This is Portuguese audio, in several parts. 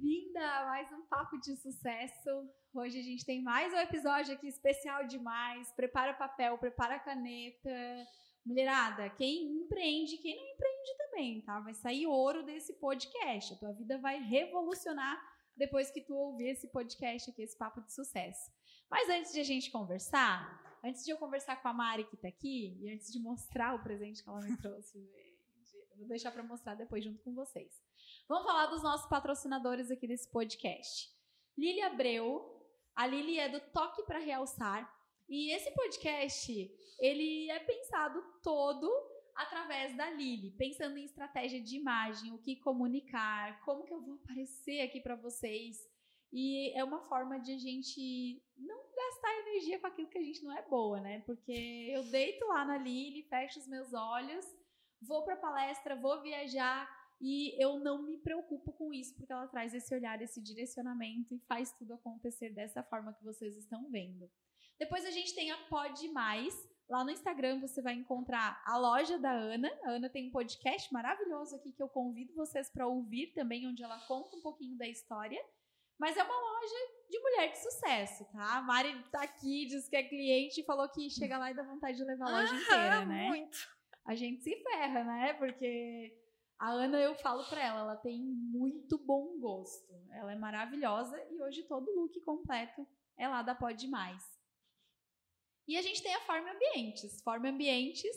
bem-vinda a mais um Papo de Sucesso. Hoje a gente tem mais um episódio aqui especial demais. Prepara papel, prepara caneta. Mulherada, quem empreende, quem não empreende também, tá? Vai sair ouro desse podcast. A tua vida vai revolucionar depois que tu ouvir esse podcast aqui, esse Papo de Sucesso. Mas antes de a gente conversar, antes de eu conversar com a Mari que tá aqui, e antes de mostrar o presente que ela me trouxe, vou deixar para mostrar depois junto com vocês. Vamos falar dos nossos patrocinadores aqui desse podcast. Lili Abreu, a Lili é do Toque para Realçar, e esse podcast, ele é pensado todo através da Lili, pensando em estratégia de imagem, o que comunicar, como que eu vou aparecer aqui para vocês. E é uma forma de a gente não gastar energia com aquilo que a gente não é boa, né? Porque eu deito lá na Lili, fecho os meus olhos, vou para palestra, vou viajar e eu não me preocupo com isso, porque ela traz esse olhar, esse direcionamento e faz tudo acontecer dessa forma que vocês estão vendo. Depois a gente tem a Pod Mais. Lá no Instagram você vai encontrar a loja da Ana. A Ana tem um podcast maravilhoso aqui que eu convido vocês para ouvir também, onde ela conta um pouquinho da história. Mas é uma loja de mulher de sucesso, tá? A Mari tá aqui, diz que é cliente e falou que chega lá e dá vontade de levar a loja inteira, né? Muito. A gente se ferra, né? Porque a Ana, eu falo pra ela, ela tem muito bom gosto. Ela é maravilhosa e hoje todo look completo é lá da Pode Mais. E a gente tem a Forma Ambientes. Forma Ambientes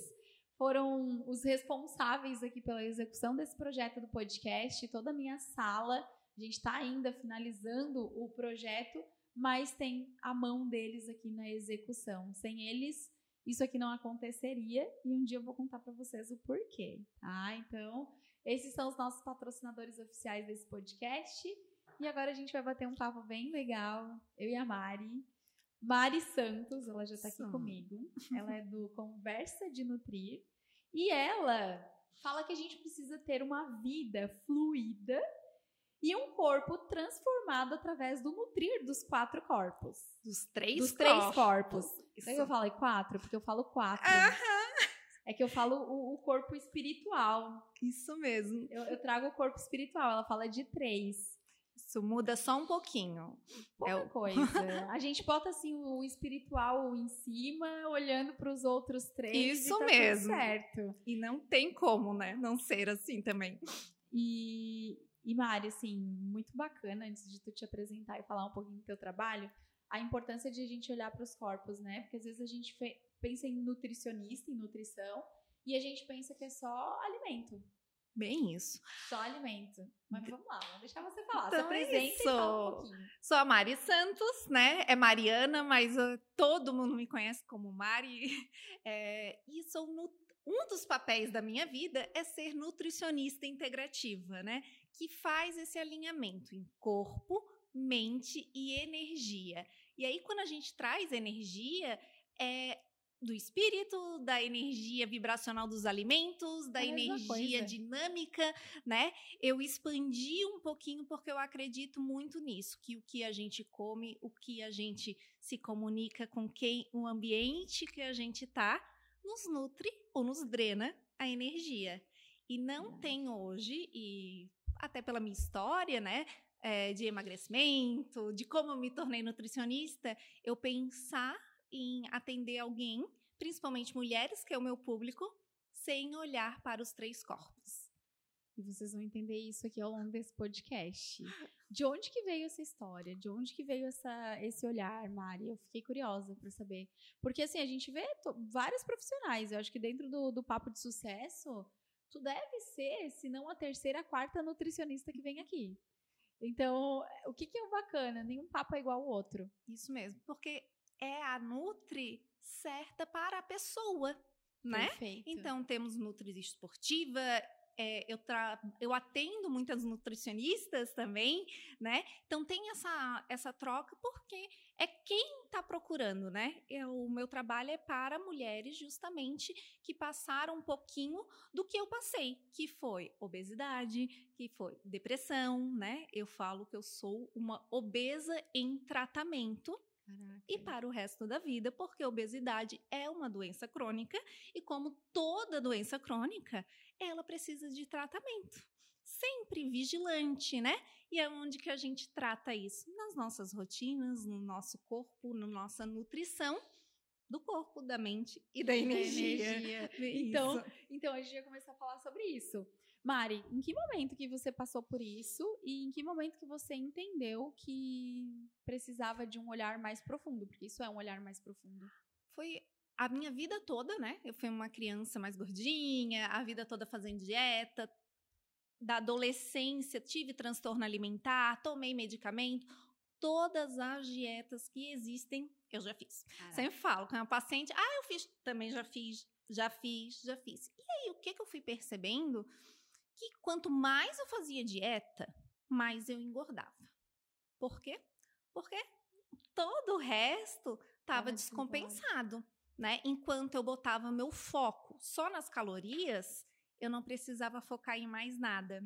foram os responsáveis aqui pela execução desse projeto do podcast, toda a minha sala. A gente está ainda finalizando o projeto, mas tem a mão deles aqui na execução. Sem eles, isso aqui não aconteceria e um dia eu vou contar para vocês o porquê, tá? Então, esses são os nossos patrocinadores oficiais desse podcast. E agora a gente vai bater um papo bem legal, eu e a Mari, Mari Santos, ela já está aqui comigo. Ela é do Conversa de Nutrir. E ela fala que a gente precisa ter uma vida fluida e um corpo transformado através do nutrir dos quatro corpos. Dos três dos corpos. três corpos. Isso. que eu falei quatro? Porque eu falo quatro. Aham. É que eu falo o, o corpo espiritual. Isso mesmo. Eu, eu, trago o corpo espiritual. Ela fala de três. Isso muda só um pouquinho. Pouca é o... coisa. A gente bota assim o espiritual em cima, olhando para os outros três. Isso tá mesmo. certo. E não tem como, né? Não ser assim também. E, e Mari, assim, muito bacana, antes de tu te apresentar e falar um pouquinho do teu trabalho, a importância de a gente olhar para os corpos, né? Porque às vezes a gente pensa em nutricionista, em nutrição, e a gente pensa que é só alimento. Bem isso. Só alimento. Mas vamos lá, vamos deixar você falar. Então, Se apresenta e fala um pouquinho. Sou a Mari Santos, né? É Mariana, mas uh, todo mundo me conhece como Mari. É, e sou um dos papéis da minha vida é ser nutricionista integrativa, né? Que faz esse alinhamento em corpo, mente e energia. E aí, quando a gente traz energia, é do espírito, da energia vibracional dos alimentos, da É energia coisa. dinâmica, né? Eu expandi um pouquinho porque eu acredito muito nisso, que o que a gente come, o que a gente se comunica com quem, o ambiente que a gente tá, nos nutre ou nos drena a energia. E não Verdade. tem hoje, e até pela minha história, né? é, de emagrecimento, de como eu me tornei nutricionista, eu pensar em atender alguém, principalmente mulheres, que é o meu público, sem olhar para os três corpos. E vocês vão entender isso aqui ao longo desse podcast. De onde que veio essa história? De onde que veio essa, esse olhar, Mari? Eu fiquei curiosa para saber. Porque, assim, a gente vê vários profissionais. Eu acho que dentro do, do Papo de Sucesso, tu deve ser, se não a terceira, a quarta nutricionista que vem aqui. Então, o que que é o bacana? Nenhum papo é igual ao outro. Isso mesmo, porque é a Nutri certa para a pessoa, né? Perfeito. Então, temos Nutri esportiva, é, eu, tra- eu atendo muitas nutricionistas também, né? Então, tem essa, essa troca, porque é quem está procurando, né? Eu- o meu trabalho é para mulheres, justamente, que passaram um pouquinho do que eu passei, que foi obesidade, que foi depressão, né? Eu falo que eu sou uma obesa em tratamento, Caraca. e para o resto da vida, porque a obesidade é uma doença crônica e como toda doença crônica, ela precisa de tratamento. sempre vigilante, né? E é onde que a gente trata isso? Nas nossas rotinas, no nosso corpo, na nossa nutrição do corpo, da mente e da energia. energia. Então, então, a gente vai começar a falar sobre isso. Mari, em que momento que você passou por isso e em que momento que você entendeu que precisava de um olhar mais profundo? Porque isso é um olhar mais profundo. Foi a minha vida toda, né? Eu fui uma criança mais gordinha, a vida toda fazendo dieta. Da adolescência, tive transtorno alimentar, tomei medicamento. Todas as dietas que existem, eu já fiz. Caraca. Sempre falo com a paciente, ah, eu fiz, também já fiz, já fiz, já fiz. E aí, o que, que eu fui percebendo? Que quanto mais eu fazia dieta, mais eu engordava. Por quê? Porque todo o resto estava descompensado né? Enquanto eu botava meu foco só nas calorias, eu não precisava focar em mais nada.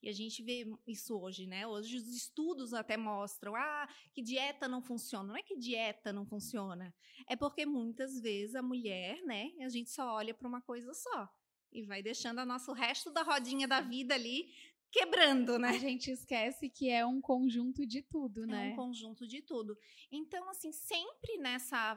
E a gente vê isso hoje, né? Hoje os estudos até mostram ah, que dieta não funciona. Não é que dieta não funciona, é porque muitas vezes a mulher, né, a gente só olha para uma coisa só e vai deixando o nosso resto da rodinha da vida ali quebrando, né? A gente esquece que é um conjunto de tudo, né? É um conjunto de tudo. Então, assim, sempre nessa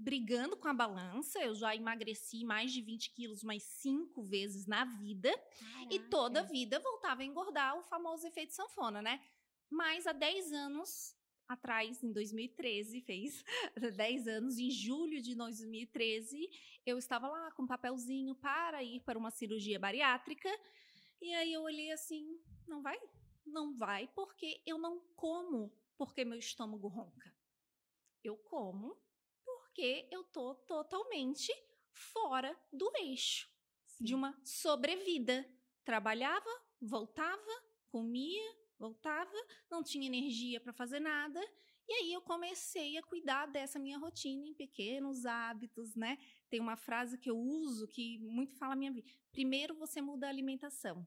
brigando com a balança. Eu já emagreci mais de 20 quilos mais cinco vezes na vida. Caraca. E toda a vida voltava a engordar o famoso efeito sanfona, né? Mas há 10 anos atrás, em 2013, fez 10 anos, em julho de 2013, eu estava lá com um papelzinho para ir para uma cirurgia bariátrica. E aí eu olhei assim, não vai? Não vai, porque eu não como porque meu estômago ronca. Eu como porque eu tô totalmente fora do eixo Sim. de uma sobrevida. Trabalhava, voltava, comia, voltava, não tinha energia para fazer nada. E aí eu comecei a cuidar dessa minha rotina em pequenos hábitos, né? Tem uma frase que eu uso que muito fala a minha vida. Primeiro você muda a alimentação,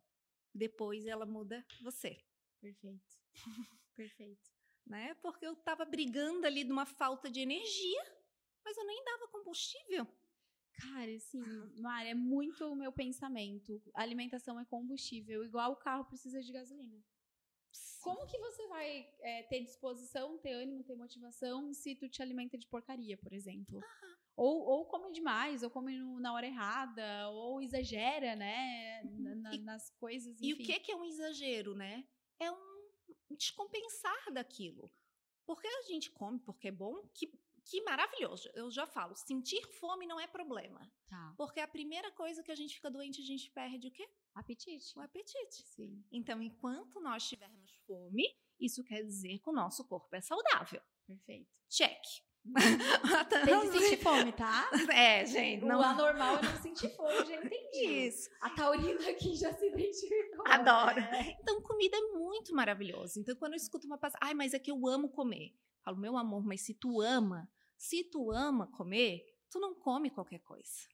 depois ela muda você. Perfeito. Perfeito. Né? Porque eu estava brigando ali de uma falta de energia mas eu nem dava combustível. Cara, assim, Mari, é muito o meu pensamento. A alimentação é combustível, igual o carro precisa de gasolina. Como que você vai é, ter disposição, ter ânimo, ter motivação se tu te alimenta de porcaria, por exemplo? Ou, ou come demais, ou come no, na hora errada, ou exagera, né? Na, e, nas coisas. Enfim. E o que, que é um exagero, né? É um descompensar daquilo. Porque a gente come porque é bom, que que maravilhoso. Eu já falo, sentir fome não é problema. Tá. Porque a primeira coisa que a gente fica doente, a gente perde o quê? Apetite. O apetite. Sim. Então, enquanto nós tivermos fome, isso quer dizer que o nosso corpo é saudável. Perfeito. Check. Tem que sentir fome, tá? É, gente. Não... O anormal é não sentir fome, já entendi. Isso. A taurina aqui já se identificou. Adoro. É. Então, comida é muito maravilhoso. Então, quando eu escuto uma passagem, ai, mas é que eu amo comer. Falo, meu amor, mas se tu ama, se tu ama comer, tu não come qualquer coisa.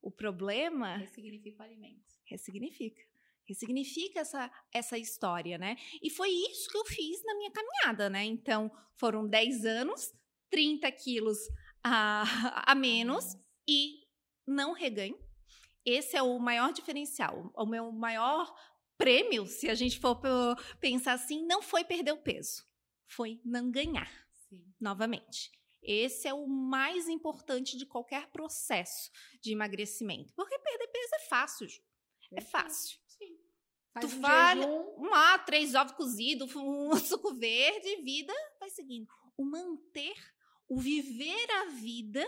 O problema. Ressignifica o alimento. Ressignifica. Ressignifica essa, essa história, né? E foi isso que eu fiz na minha caminhada, né? Então, foram 10 anos, 30 quilos a, a menos e não reganho. Esse é o maior diferencial. O meu maior prêmio, se a gente for pensar assim, não foi perder o peso foi não ganhar Sim. novamente. Esse é o mais importante de qualquer processo de emagrecimento. Porque perder peso é fácil. É fácil. Sim. Faz tu um vai uma, três ovos cozidos, um suco verde, vida vai seguindo. O manter, o viver a vida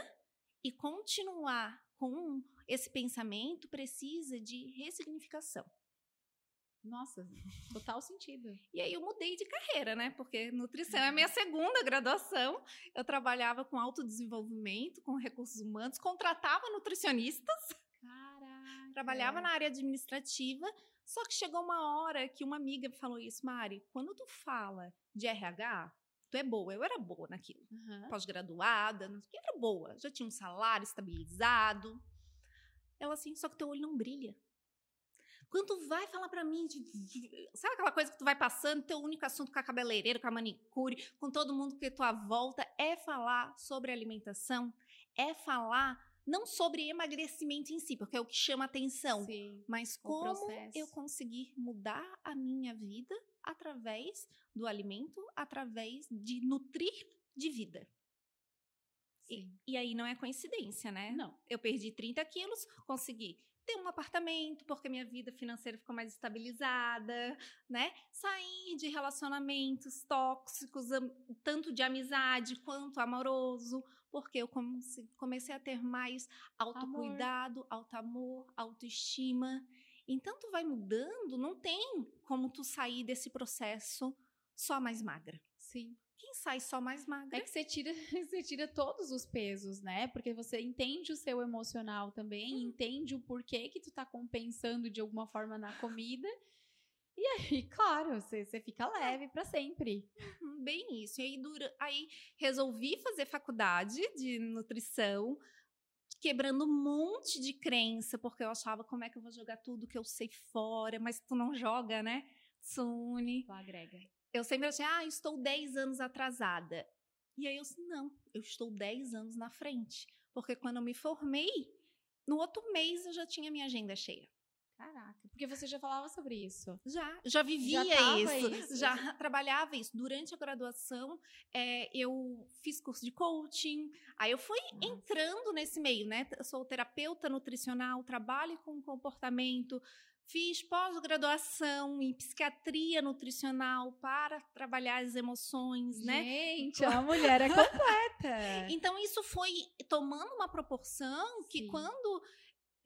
e continuar com esse pensamento precisa de ressignificação. Nossa, total sentido. E aí eu mudei de carreira, né? Porque nutrição é a minha segunda graduação. Eu trabalhava com autodesenvolvimento, com recursos humanos, contratava nutricionistas. Caraca. Trabalhava na área administrativa. Só que chegou uma hora que uma amiga me falou isso, Mari, quando tu fala de RH, tu é boa. Eu era boa naquilo. Uhum. Pós-graduada, eu era boa. Já tinha um salário estabilizado. Ela assim, só que teu olho não brilha. Quando tu vai falar para mim, de, de, sabe aquela coisa que tu vai passando, teu único assunto com a cabeleireira, com a manicure, com todo mundo que tua volta, é falar sobre alimentação, é falar não sobre emagrecimento em si, porque é o que chama atenção, Sim. mas como eu conseguir mudar a minha vida através do alimento, através de nutrir de vida. E, e aí não é coincidência, né? Não. Eu perdi 30 quilos, consegui ter um apartamento, porque minha vida financeira ficou mais estabilizada, né? Sair de relacionamentos tóxicos, tanto de amizade quanto amoroso, porque eu comece- comecei a ter mais autocuidado, auto-amor, autoestima. Então, tu vai mudando, não tem como tu sair desse processo só mais magra. Sim. Sai só mais magra É que você tira, você tira todos os pesos, né? Porque você entende o seu emocional também, Hum. entende o porquê que tu tá compensando de alguma forma na comida. E aí, claro, você, você fica leve pra sempre. Hum, Bem isso. E aí, dura... aí resolvi fazer faculdade de nutrição, quebrando um monte de crença, porque eu achava como é que eu vou jogar tudo que eu sei fora, mas tu não joga, né? Sune. Tu agrega. Eu sempre achei, ah, estou 10 anos atrasada. E aí eu disse, não, eu estou 10 anos na frente. Porque quando eu me formei, no outro mês eu já tinha minha agenda cheia. Caraca, porque você já falava sobre isso. Já, já vivia tava isso, isso. já trabalhava isso. Durante a graduação, é, eu fiz curso de coaching, aí eu fui Nossa. entrando nesse meio, né? Eu sou terapeuta nutricional, trabalho com comportamento, fiz pós-graduação em psiquiatria nutricional para trabalhar as emoções, né? Gente, a mulher é completa. Então, isso foi tomando uma proporção que Sim. quando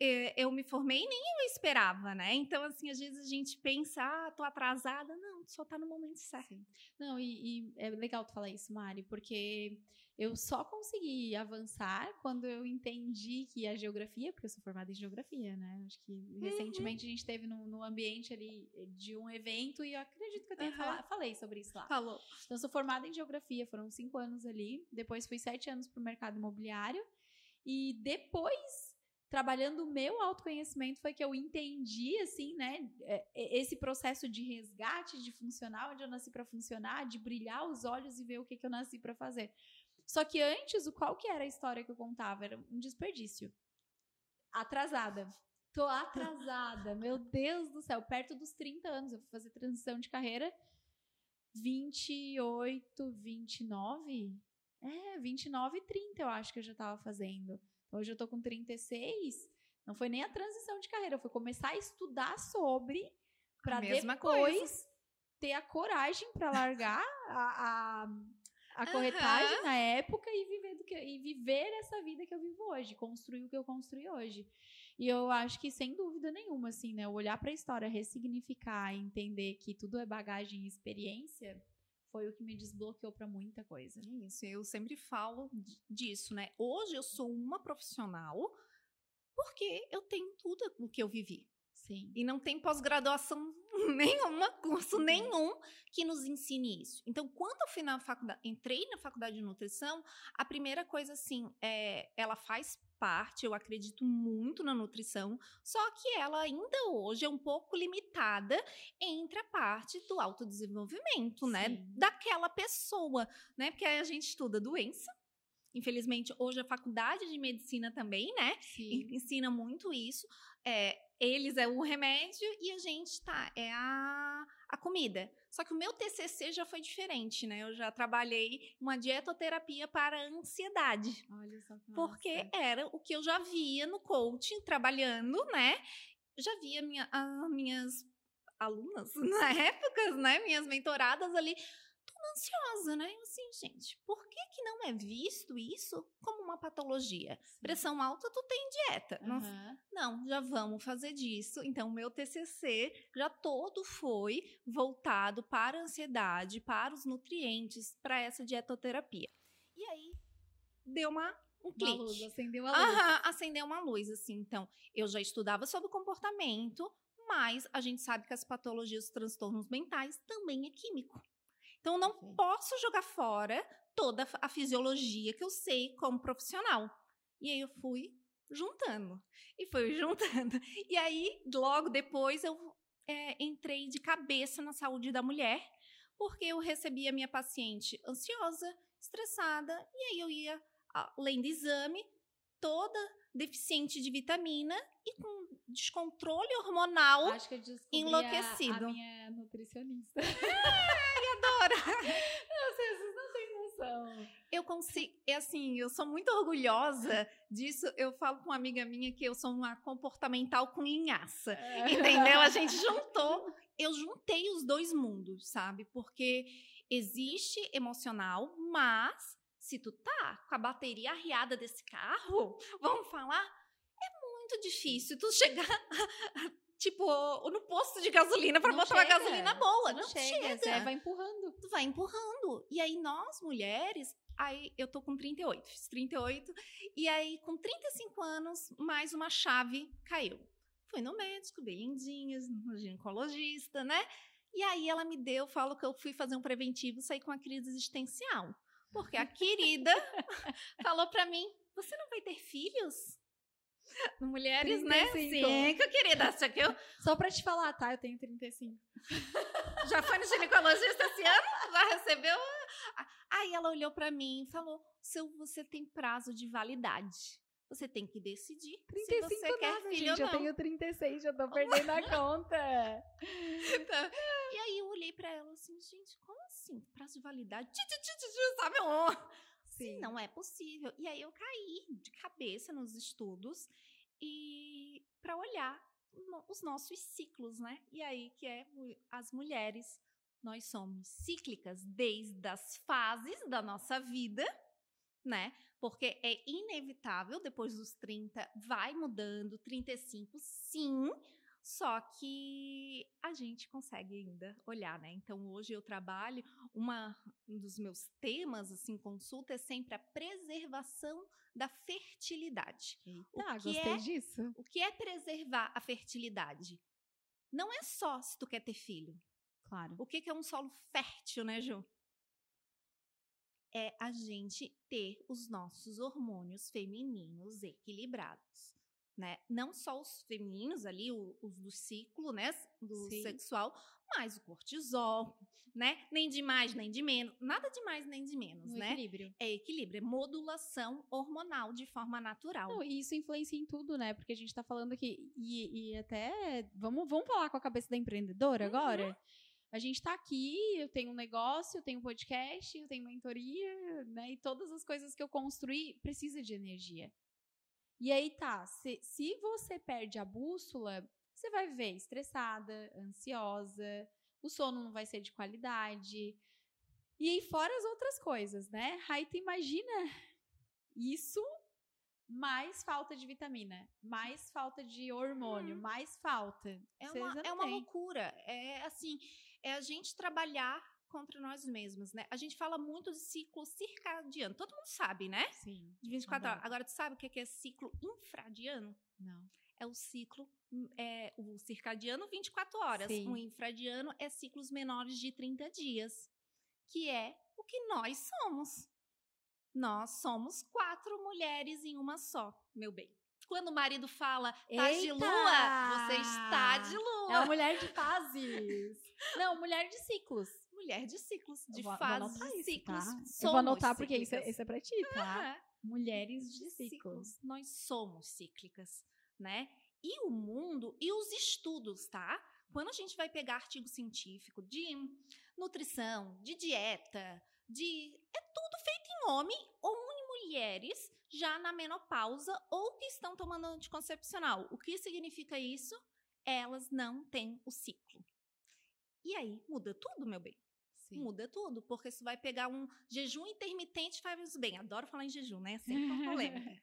eh, eu me formei, nem eu esperava, né? Então, assim, às vezes a gente pensa, ah, tô atrasada. Não, só tá no momento certo. Sim. Não, e, e é legal tu falar isso, Mari, porque eu só consegui avançar quando eu entendi que a geografia, porque eu sou formada em geografia, né? Acho que Uhum. recentemente a gente teve no, no ambiente ali de um evento e eu acredito que eu tenha Aham. fala- falei sobre isso lá. Falou. Então, eu sou formada em geografia, foram cinco anos ali. Depois fui sete anos para o mercado imobiliário. E depois, trabalhando o meu autoconhecimento, foi que eu entendi, assim, né? é, é, Esse processo de resgate, de funcionar onde eu nasci para funcionar, de brilhar os olhos e ver o que, que eu nasci para fazer. Só que antes, o qual que era a história que eu contava? Era um desperdício. Atrasada. Tô atrasada, meu Deus do céu, perto dos 30 anos. Eu fui fazer transição de carreira 28, 29? É, 29 e 30 eu acho que eu já tava fazendo. Hoje eu tô com 36. Não foi nem a transição de carreira, foi começar a estudar sobre para mesma depois coisa. ter a coragem para largar a, a, a corretagem Aham. na época e viver, do que, e viver essa vida que eu vivo hoje, construir o que eu construí hoje. E eu acho que, sem dúvida nenhuma, assim, né? Olhar para a história, ressignificar, entender que tudo é bagagem e experiência, foi o que me desbloqueou para muita coisa. É Isso, eu sempre falo di- disso, né? Hoje eu sou uma profissional porque eu tenho tudo o que eu vivi. Sim. E não tem pós-graduação nenhuma, curso nenhum que nos ensine isso. Então, quando eu fui na faculdade, entrei na faculdade de nutrição, a primeira coisa, assim, é, ela faz parte, eu acredito muito na nutrição, só que ela ainda hoje é um pouco limitada entre a parte do autodesenvolvimento, né? Sim. Daquela pessoa, né? Porque aí a gente estuda doença. Infelizmente, hoje a faculdade de medicina também, né? Sim. en- ensina muito isso. É, eles é o remédio e a gente tá é a, a comida. Só que o meu TCC já foi diferente, né? Eu já trabalhei uma dietoterapia para ansiedade, Olha só que porque massa. era o que eu já via no coaching trabalhando, né? Já via minha, as minhas alunas na época, né? Minhas mentoradas ali ansiosa, né? Assim, gente, por que que não é visto isso como uma patologia? Sim. Pressão alta, tu tem dieta. Não Aham. não, já vamos fazer disso. Então, o meu TCC já todo foi voltado para a ansiedade, para os nutrientes, para essa dietoterapia. E aí, deu uma, um Uma luz, acendeu a luz. Aham, acendeu uma luz, assim. Então, eu já estudava sobre comportamento, mas a gente sabe que as patologias, os transtornos mentais também é químico. Então, não Perfeito. posso jogar fora toda a fisiologia que eu sei como profissional. E aí eu fui juntando. E fui juntando. E aí, logo depois, eu é, entrei de cabeça na saúde da mulher, porque eu recebia minha paciente ansiosa, estressada, e aí eu ia, além do exame, toda deficiente de vitamina e com descontrole hormonal. Acho que eu enlouquecido. A, a minha nutricionista. Ai, adoro! Não, vocês não têm noção. Eu consigo, é assim, eu sou muito orgulhosa disso. Eu falo com uma amiga minha que eu sou uma comportamental com linhaça. Entendeu? A gente juntou, eu juntei os dois mundos, sabe? Porque existe emocional, mas se tu tá com a bateria arriada desse carro, vamos falar, é muito difícil tu chegar tipo no posto de gasolina para botar uma chega. gasolina boa, não, Não chega. chega, você vai empurrando. Tu vai empurrando. E aí nós mulheres, aí eu tô com 38, fiz 38, e aí com 35 anos, mais uma chave caiu. Fui no médico, bem lindinhas, no ginecologista, né? E aí ela me deu, falo que eu fui fazer um preventivo, saí com uma crise existencial. Porque a querida falou pra mim: "Você não vai ter filhos?" Mulheres, né? 35. Cinco, querida. Acha que eu Só pra te falar, tá? Eu tenho 35. já foi no ginecologista esse ano? Já recebeu? Aí ela olhou pra mim e falou: "Seu, você tem prazo de validade. Você tem que decidir se você quer nada, filho gente. ou Eu não." tenho 36, já tô perdendo a conta. E aí eu olhei pra ela assim, gente, como assim? Prazo de validade? Sabe? Um... Sim. Não é possível. E aí eu caí de cabeça nos estudos e para olhar os nossos ciclos, né? E aí que é as mulheres, nós somos cíclicas desde as fases da nossa vida, né? Porque é inevitável, depois dos 30 vai mudando, 35 sim, só que a gente consegue ainda olhar, né? Então hoje eu trabalho, uma, um dos meus temas, assim, consulta é sempre a preservação da fertilidade. Eita, que gostei é- disso. O que é preservar a fertilidade? Não é só se tu quer ter filho. Claro. O que que é um solo fértil, né, Ju? É a gente ter os nossos hormônios femininos equilibrados, né? Não só os femininos ali, os do ciclo, né, do Sim. sexual, mas o cortisol, né? Nem de mais, nem de menos, nada de mais nem de menos, No né? equilíbrio. É equilíbrio, é modulação hormonal de forma natural. Não, e isso influencia em tudo, né? Porque a gente tá falando aqui, e, e até. Vamos, vamos falar com a cabeça da empreendedora Uhum. agora? A gente tá aqui, eu tenho um negócio, eu tenho um podcast, eu tenho mentoria, né? E todas as coisas que eu construí precisa de energia. E aí tá, se, se você perde a bússola, você vai ver estressada, ansiosa, o sono não vai ser de qualidade. E aí, fora as outras coisas, né? Aí tu imagina isso mais falta de vitamina, mais falta de hormônio, mais falta. É Vocês uma, é uma loucura. É assim, é a gente trabalhar contra nós mesmos, né? A gente fala muito de ciclo circadiano. Todo mundo sabe, né? Sim. De 24 horas. Agora, tu sabe o que é que é ciclo infradiano? Não. É o ciclo, hum, é, o circadiano 24 horas. Sim. O infradiano é ciclos menores de 30 dias. Que é o que nós somos. Nós somos quatro mulheres em uma só, meu bem. Quando o marido fala, tá de Eita! lua, você está de lua. É uma mulher de fases. Não, mulher de ciclos. Mulher de ciclos, de vou- vou fases anotar de isso, ciclos. tá? Eu vou anotar porque isso é, isso é pra ti, tá? Ah, Mulheres de de ciclos. ciclos. Nós somos cíclicas, né? E o mundo e os estudos, tá? Quando a gente vai pegar artigo científico de nutrição, de dieta, de é tudo feito em homem ou em mulheres já na menopausa ou que estão tomando anticoncepcional. O que significa isso? Elas não têm o ciclo. E aí muda tudo, meu bem. Sim. Muda tudo, porque você vai pegar um jejum intermitente faz bem. Adoro falar em jejum, né? Sempre uma polêmica.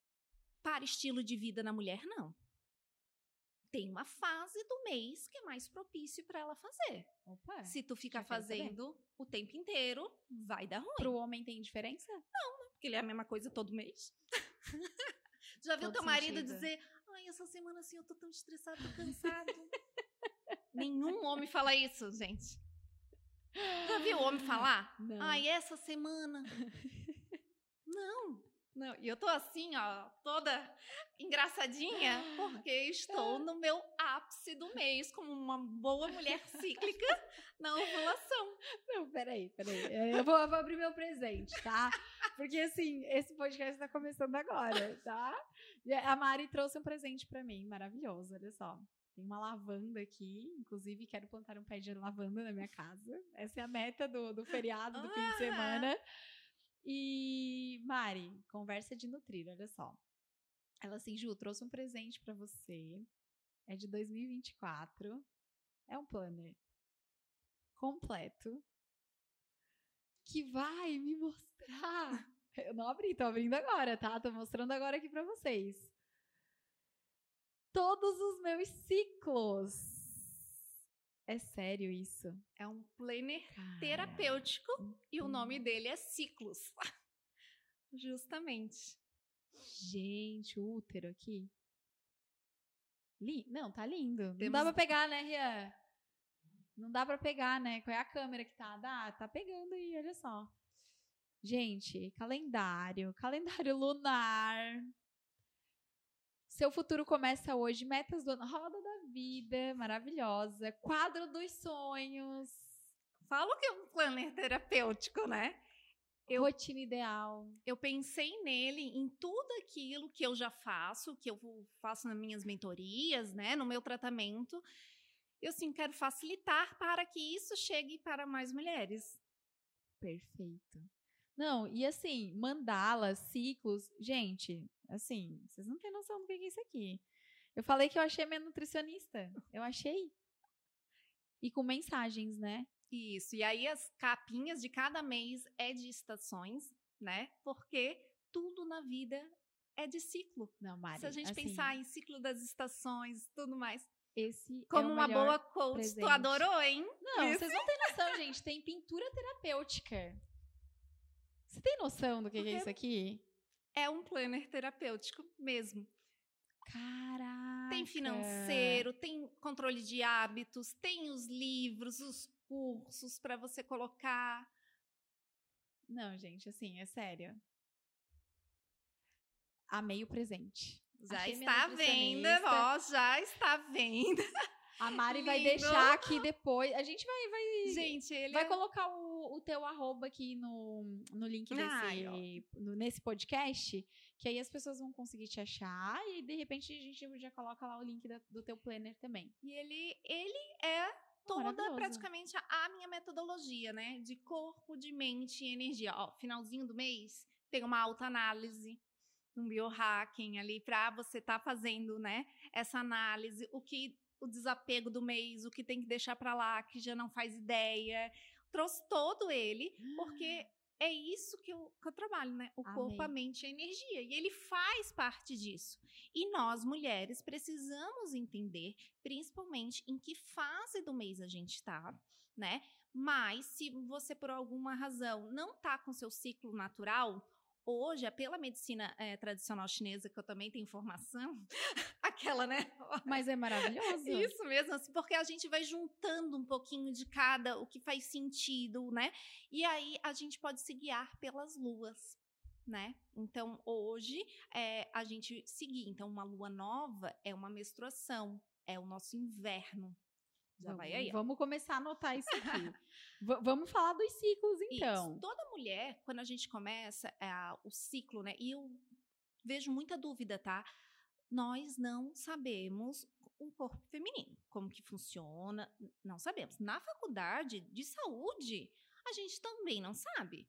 Para estilo de vida na mulher, não. Tem uma fase do mês que é mais propício para ela fazer. Opa. Se tu ficar fazendo o tempo inteiro, vai dar ruim. Pro homem tem diferença? Porque ele é a mesma coisa todo mês. Já viu Todo teu marido sentido. dizer, ai, essa semana assim eu tô tão estressado, tô cansado. Nenhum homem fala isso, gente. Já viu o homem falar? Não. Ai, essa semana. Não. Não, e eu tô assim, ó, toda engraçadinha, porque estou no meu ápice do mês, como uma boa mulher cíclica na ovulação. Não, peraí, peraí. É, eu vou, eu vou abrir meu presente, tá? Porque, assim, esse podcast tá começando agora, tá? A Mari trouxe um presente para mim, maravilhoso, olha só. Tem uma lavanda aqui, inclusive quero plantar um pé de lavanda na minha casa. Essa é a meta do, do feriado, do ah. fim de semana. E, Mari, conversa de nutrir, olha só. Ela assim, Ju, trouxe um presente para você. É de 2024. É um planner completo que vai me mostrar. Eu não abri, tô abrindo agora, tá? Tô mostrando agora aqui para vocês. Todos os meus ciclos é sério isso? É um planner Cara, terapêutico e o nome dele é Ciclos. Justamente. Gente, o útero aqui. Li... Não, tá lindo. Temos... Não dá pra pegar, né, Rian? Não dá pra pegar, né? Qual é a câmera que tá? Dá, tá pegando aí, olha só. Gente, calendário, calendário lunar. Seu futuro começa hoje, metas do ano, roda da vida, maravilhosa, quadro dos sonhos. Falo que é um planner terapêutico, né? Eu, Rotina ideal. Eu pensei nele em tudo aquilo que eu já faço, que eu faço nas minhas mentorias, né, no meu tratamento. Eu sim quero facilitar para que isso chegue para mais mulheres. Perfeito. Não, e assim, mandalas, ciclos, gente, assim, vocês não têm noção do que é isso aqui. Eu falei que eu achei minha nutricionista. Eu achei. E com mensagens, né? Isso. E aí as capinhas de cada mês é de estações, né? Porque tudo na vida é de ciclo. Não, Mari, Se a gente assim, pensar em ciclo das estações, tudo mais. Esse é Como é uma boa coach, presente. tu adorou, hein? Não, vocês não têm noção, gente. Tem pintura terapêutica. Você tem noção do que, que é isso aqui? É um planner terapêutico mesmo. Caraca! Tem financeiro, tem controle de hábitos, tem os livros, os cursos para você colocar. Não, gente, assim, é sério. Amei o presente. Já Achei está vendo, ó, já está vendo. A Mari vai deixar aqui depois. A gente vai. vai gente, ele. Vai é... colocar o, o teu arroba aqui no, no link desse, Ai, no, nesse podcast. Que aí as pessoas vão conseguir te achar. E de repente a gente já coloca lá o link da, do teu planner também. E ele, ele é toda praticamente a, minha metodologia, né? De corpo, de mente e energia. Ó, finalzinho do mês tem uma autoanálise um biohacking ali para você estar tá fazendo, né, essa análise, o que o desapego do mês, o que tem que deixar para lá, que já não faz ideia. Trouxe todo ele, porque é isso que eu, que eu trabalho, né? O Amei. corpo, a mente e a energia. E ele faz parte disso. E nós, mulheres, precisamos entender, principalmente, em que fase do mês a gente está, né? Mas, se você, por alguma razão, não está com seu ciclo natural, Hoje, é pela medicina é, tradicional chinesa, que eu também tenho informação, aquela, né? Mas é maravilhoso. Isso mesmo, assim, porque a gente vai juntando um pouquinho de cada, o que faz sentido, né? E aí a gente pode se guiar pelas luas. Né? Então, hoje, é, a gente seguir. Então, uma lua nova é uma menstruação, é o nosso inverno, já vamos, vai aí. Vamos começar a anotar isso aqui. vamos falar dos ciclos, então. Isso. Toda mulher, quando a gente começa é, o ciclo, né? E eu vejo muita dúvida, tá? Nós não sabemos o corpo feminino, como que funciona, não sabemos. Na faculdade de saúde, a gente também não sabe.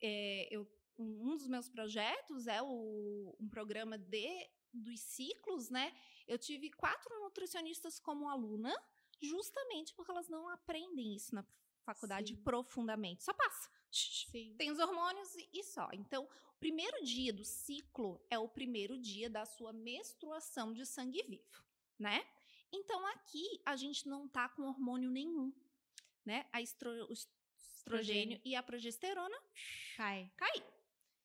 É, eu, um dos meus projetos é o, um programa de dos ciclos, né? Eu tive quatro nutricionistas como aluna justamente porque elas não aprendem isso na faculdade Sim. profundamente. Só passa. Sim. Tem os hormônios e só. Então, o primeiro dia do ciclo é o primeiro dia da sua menstruação de sangue vivo, né? Então, aqui a gente não tá com hormônio nenhum, né? A estro, o estrogênio e a progesterona cai. Cai.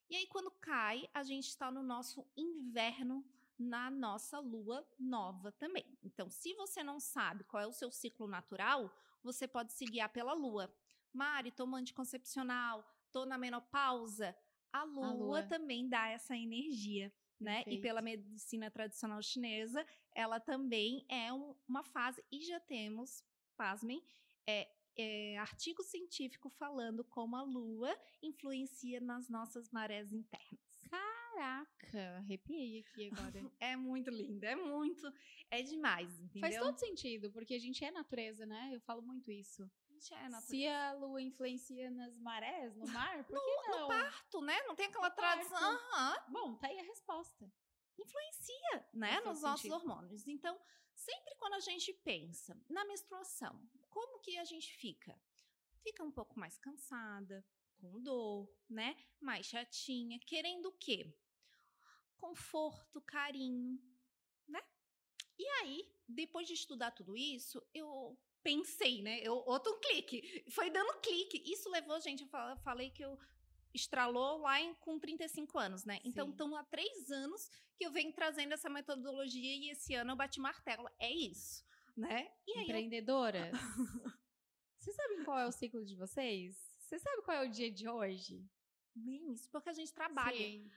E aí, quando cai, a gente está no nosso inverno na nossa lua nova também. Então, se você não sabe qual é o seu ciclo natural, você pode se guiar pela lua. Mari, tomo anticoncepcional, tô na menopausa. a lua, A lua. também dá essa energia, né? E pela medicina tradicional chinesa, ela também é um- uma fase, e já temos, pasmem, é, é, artigo científico falando como a lua influencia nas nossas marés internas. Caraca, arrepiei aqui agora. É muito lindo, é muito, é demais, entendeu? Faz todo sentido, porque a gente é natureza, né? Eu falo muito isso. É natureza. Se a lua influencia nas marés, no mar, por que não? No parto, né? Não tem aquela No tradição. Aham. Bom, tá aí a resposta. influencia, né, nos nossos sentido. hormônios. Então, sempre quando a gente pensa na menstruação, como que a gente fica? Fica um pouco mais cansada, com dor, né? Mais chatinha, querendo o quê? Conforto, carinho, né? E aí, depois de estudar tudo isso, eu pensei, né? Eu, outro clique. Foi dando clique. Isso levou, gente, eu fa- falei que eu estralou lá em, com 35 anos, né? Então, Sim. estão há três anos que eu venho trazendo essa metodologia e esse ano eu bati martelo. É isso, né? E aí, eu. Vocês sabem qual é o ciclo de vocês? Você sabe qual é o dia de hoje? bem isso, porque a gente trabalha. Sim.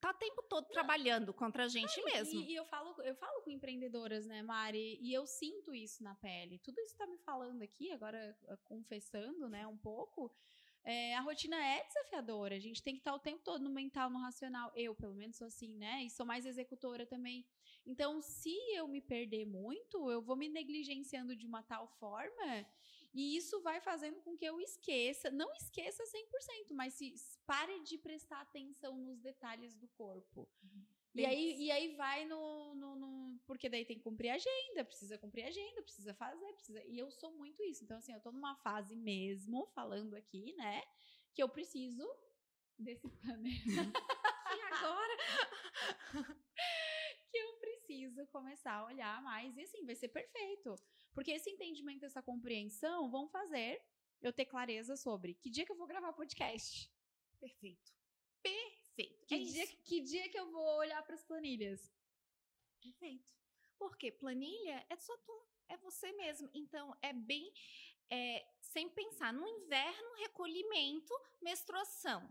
Tá o tempo todo trabalhando contra a gente mesmo. E, e eu falo, eu falo com empreendedoras, né, Mari? E eu sinto isso na pele. Tudo isso tá me falando aqui, agora eh, confessando, né, um pouco. É, a rotina é desafiadora. A gente tem que estar o tempo todo no mental, no racional. Eu, pelo menos, sou assim, né? E sou mais executora também. Então, se eu me perder muito, eu vou me negligenciando de uma tal forma. E isso vai fazendo com que eu esqueça, não esqueça 100%, mas se pare de prestar atenção nos detalhes do corpo. E aí, isso. e aí vai no, no, no- Porque daí tem que cumprir a agenda, precisa cumprir agenda, precisa fazer, precisa. E eu sou muito isso. Então, assim, eu tô numa fase mesmo, falando aqui, né? Que eu preciso desse planner. E agora? que eu preciso começar a olhar mais. E assim, vai ser perfeito. Porque esse entendimento, essa compreensão vão fazer eu ter clareza sobre que dia que eu vou gravar podcast. Perfeito. Perfeito. Que, é dia, que dia que eu vou olhar para as planilhas. Perfeito. Porque planilha é só tu, é você mesmo. Então, é bem. É, sem pensar no inverno, recolhimento, menstruação.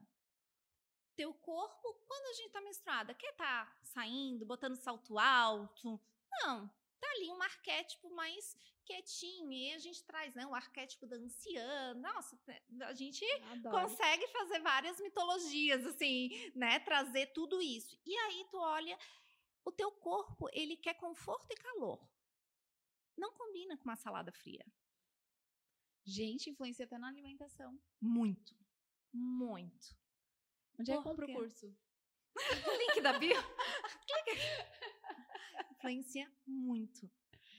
Teu corpo, quando a gente tá menstruada, quer tá saindo, botando salto alto? Não. Tá ali um arquétipo mais quietinho. E a gente traz, né? O arquétipo da anciã. Nossa, a gente Adoro. consegue fazer várias mitologias, assim, né? Trazer tudo isso. E aí tu olha, o teu corpo, ele quer conforto e calor. Não combina com uma salada fria. Gente, influencia até na alimentação. Muito. Muito. Onde é que compra o curso? Link da bio. Influencia muito,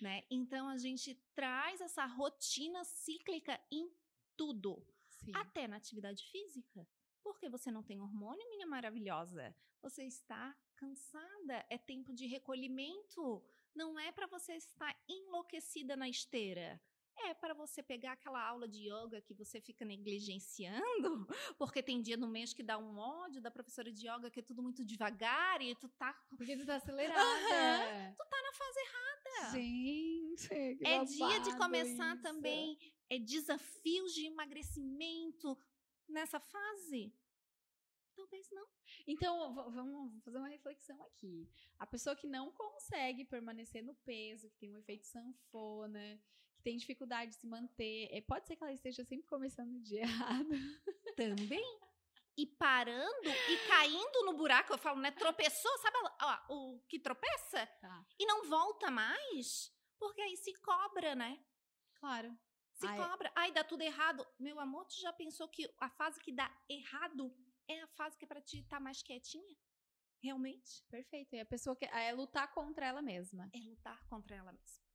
né? Então a gente traz essa rotina cíclica em tudo. Sim. Até na atividade física. Porque você não tem hormônio, minha maravilhosa. Você está cansada, é tempo de recolhimento. Não é para você estar enlouquecida na esteira. É para você pegar aquela aula de yoga que você fica negligenciando, porque tem dia no mês que dá um ódio da professora de yoga que é tudo muito devagar e tu tá Porque tu tá acelerada. tu tá na fase errada. Gente, que É dia de começar isso. também é, desafios de emagrecimento nessa fase? Talvez não. Então, vamos fazer uma reflexão aqui. A pessoa que não consegue permanecer no peso, que tem um efeito sanfona, tem dificuldade de se manter, é, pode ser que ela esteja sempre começando o dia errado. Também. E parando e caindo no buraco, eu falo, né? Tropeçou, sabe ó, o que tropeça? Tá. E não volta mais? Porque aí se cobra, né? Claro. Se Ai. cobra. Ai, dá tudo errado. Meu amor, tu já pensou que a fase que dá errado é a fase que é pra te estar mais quietinha? Realmente? Perfeito. E a pessoa quer é lutar contra ela mesma. é lutar contra ela mesma.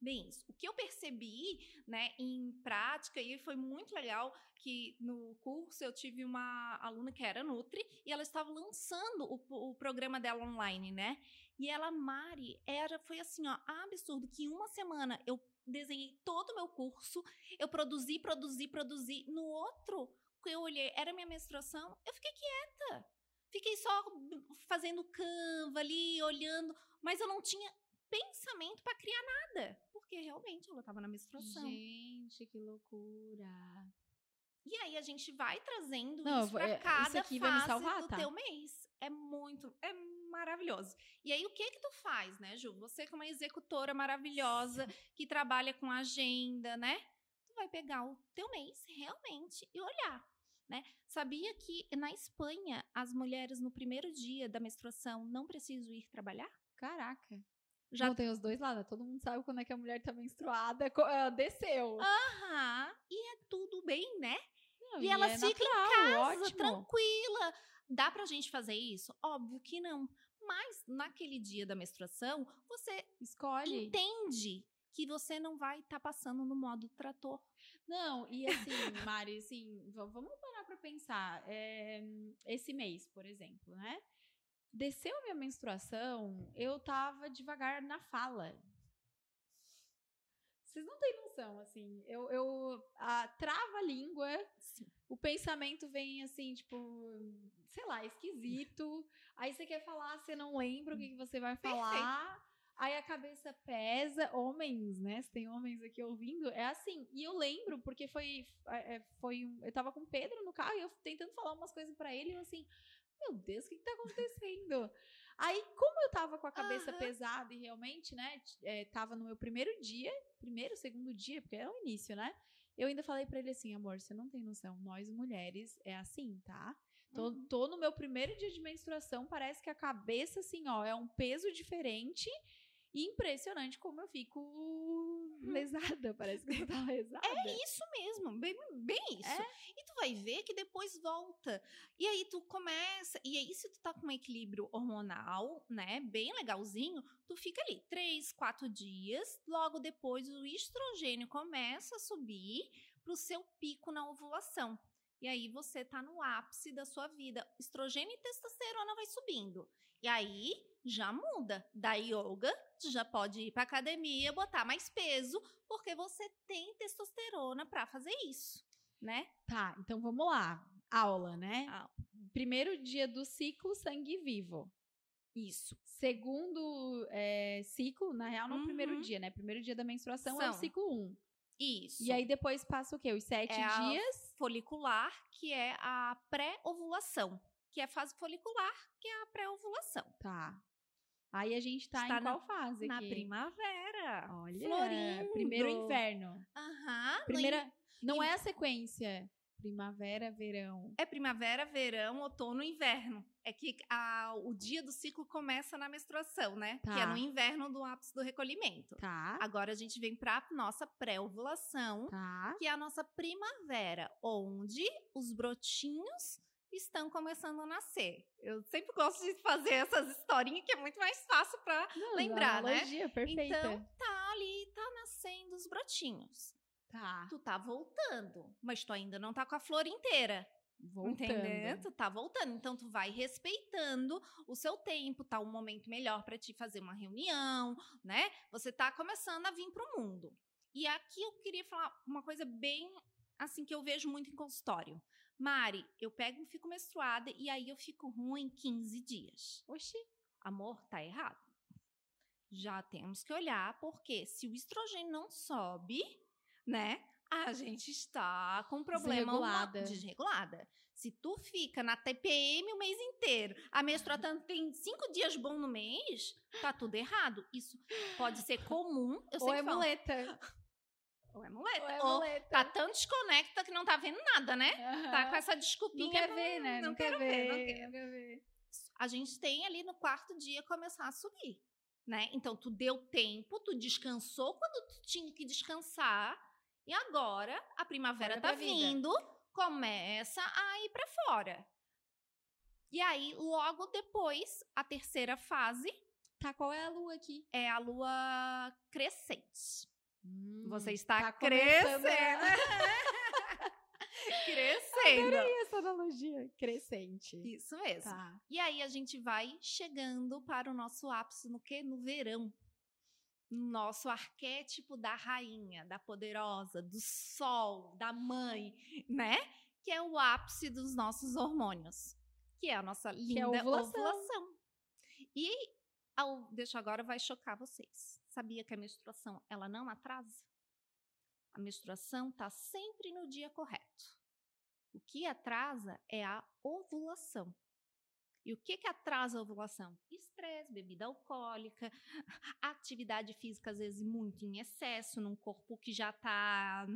Bem, isso. O que eu percebi, né, em prática, e foi muito legal que no curso eu tive uma aluna que era Nutri e ela estava lançando o, o programa dela online, né? E ela, Mari, era, foi assim, ó, absurdo, que em uma semana eu desenhei todo o meu curso, eu produzi, produzi, produzi. No outro, que eu olhei, era minha menstruação, eu fiquei quieta. Fiquei só fazendo Canva ali, olhando, mas eu não tinha pensamento para criar nada, porque realmente ela estava na menstruação. Gente, que loucura. E aí a gente vai trazendo Não, isso para é, isso cada aqui vai me fase salvar, do tá? teu mês. É muito, é maravilhoso. E aí o que que tu faz, né, Ju? Você que é uma executora maravilhosa, que trabalha com agenda, né? Tu vai pegar o teu mês realmente e olhar, né? Sabia que na Espanha as mulheres no primeiro dia da menstruação não precisam ir trabalhar? Caraca. Já Não tem os dois lados. Todo mundo sabe quando é que a mulher tá menstruada. ah, desceu. Aham, e é tudo bem, né? Não, E ela é fica em natural, casa, ótimo. tranquila. Dá pra gente fazer isso? Óbvio que não. Mas naquele dia da menstruação, você Escolhe. entende que você não vai estar passando no modo trator. Não, e assim, Mari, assim, vamos parar pra pensar. É, esse mês, por exemplo, né? Desceu a minha menstruação, eu tava devagar na fala. Vocês não têm noção, assim. Eu, eu a, trava a língua, o pensamento vem assim, tipo, sei lá, esquisito. Aí você quer falar, você não lembra o que, que você vai falar. Aí a cabeça pesa. Homens, né? Se tem homens aqui ouvindo, é assim. E eu lembro, porque foi. é, foi um- eu tava com o Pedro no carro e eu tentando falar umas coisas pra ele e eu assim. Meu Deus, o que, que tá acontecendo? Aí, como eu tava com a cabeça Aham. pesada e realmente, né, t- é, tava no meu primeiro dia, primeiro, segundo dia, porque é o início, né? Eu ainda falei pra ele assim, amor, você não tem noção, nós mulheres é assim, tá? Tô, Uhum. tô no meu primeiro dia de menstruação, parece que a cabeça, assim, ó, é um peso diferente e impressionante como eu fico lesada, parece que eu tava lesada. É isso mesmo, bem, bem isso. É? E tu vai ver que depois volta. E aí tu começa, e aí se tu tá com um equilíbrio hormonal, né, bem legalzinho, tu fica ali três, quatro dias, logo depois o estrogênio começa a subir pro seu pico na ovulação. E aí você tá no ápice da sua vida. Estrogênio e testosterona vai subindo. E aí já muda. Da yoga, já pode ir pra academia, botar mais peso, porque você tem testosterona pra fazer isso, né? Tá, então vamos lá. Aula, né? Aula. Primeiro dia do ciclo sangue vivo. Isso. Segundo é, ciclo, na real, não é o primeiro Uhum. dia, né? Primeiro dia da menstruação é o São. ciclo 1. Isso. E aí depois passa o quê? Os sete É dias? folicular, que é a pré-ovulação, que é a fase folicular, que é a pré-ovulação. Tá. Aí a gente tá Está em na- qual fase Na aqui? primavera. Olha, Florindo. primeiro inverno. Aham. Primeira, não é a sequência. Primavera, verão. É primavera, verão, outono, inverno. É que a- o dia do ciclo começa na menstruação, né? Que é Tá. no inverno do ápice do recolhimento. Tá. Agora a gente vem para nossa pré-ovulação, Tá. que é a nossa primavera, onde os brotinhos estão começando a nascer. Eu sempre gosto de fazer essas historinhas que é muito mais fácil para Não, lembrar, né? perfeita. Então tá ali, tá nascendo os brotinhos. tá. Tu tá voltando, mas tu ainda não tá com a flor inteira. Voltando. Entendendo? Tu tá voltando. Então, tu vai respeitando o seu tempo, tá um momento melhor pra te fazer uma reunião, né? Você tá começando a vir pro mundo. E aqui eu queria falar uma coisa bem assim que eu vejo muito em consultório. Mari, eu pego e fico menstruada e aí eu fico ruim 15 dias. Oxi. Amor, tá errado. Já temos que olhar, porque se o estrogênio não sobe, né? A gente está com um problema Desregulada. desregulada. Se tu fica na TPM o mês inteiro, a menstruação tem cinco dias bom no mês, tá tudo errado. Isso pode ser comum. Eu Ou é muleta. Ou é muleta. Ou é Ou muleta. tá tão desconecta que não tá vendo nada, né? Tá Aham. com essa desculpinha. Não quer ver, né? Não, Não, quero quer ver. não quero. Ver. a gente tem ali no quarto dia começar a subir, né? Então tu deu tempo, tu descansou quando tu tinha que descansar e agora a primavera tá vindo, começa a ir pra fora. E aí logo depois a terceira fase Tá, qual é a lua aqui? é a lua crescente. Você Hum, está tá começando crescendo. crescendo. Adorei essa analogia. Crescente. Isso mesmo. Tá. E aí a gente vai chegando para o nosso ápice no quê? No verão. Nosso arquétipo da rainha, da poderosa, do sol, da mãe, né? Que é o ápice dos nossos hormônios, que é a nossa linda é a ovulação. ovulação. E ao, deixa agora vai chocar vocês. Sabia que a menstruação ela não atrasa? A menstruação tá sempre no dia correto. O que atrasa é a ovulação. E o que, que atrasa a ovulação? Estresse, bebida alcoólica, atividade física, às vezes, muito em excesso, num corpo que já está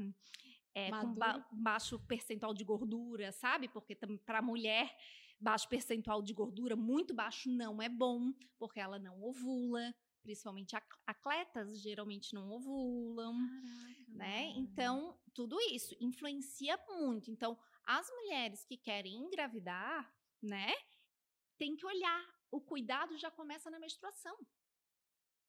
é, com ba baixo percentual de gordura, sabe? Porque para a mulher, baixo percentual de gordura, muito baixo, não é bom, porque ela não ovula. Principalmente atletas geralmente não ovulam, Caraca, né? Então, tudo isso influencia muito. Então, as mulheres que querem engravidar, né? tem que olhar. O cuidado já começa na menstruação.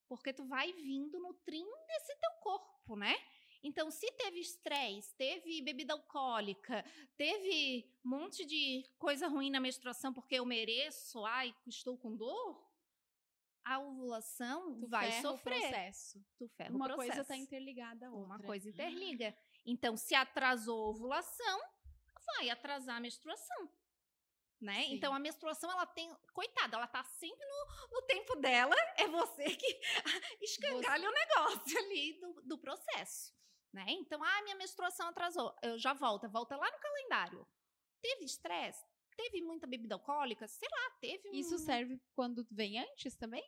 Porque tu vai vindo nutrindo esse teu corpo, né? Então, se teve estresse, teve bebida alcoólica, teve um monte de coisa ruim na menstruação porque eu mereço, ai, estou com dor, a ovulação tu vai sofrer. O processo. Tu ferra Uma o processo. coisa está interligada a outra. Uma coisa interliga. Então, se atrasou a ovulação, vai atrasar a menstruação né? Sim. Então a menstruação ela tem, coitada, ela tá sempre no, no tempo dela, é você que escangalha você... o negócio ali do, do processo, né? Então, ah, minha menstruação atrasou, eu já volto, volta lá no calendário. Teve estresse? Teve muita bebida alcoólica? Sei lá, teve um... Isso serve quando vem antes também?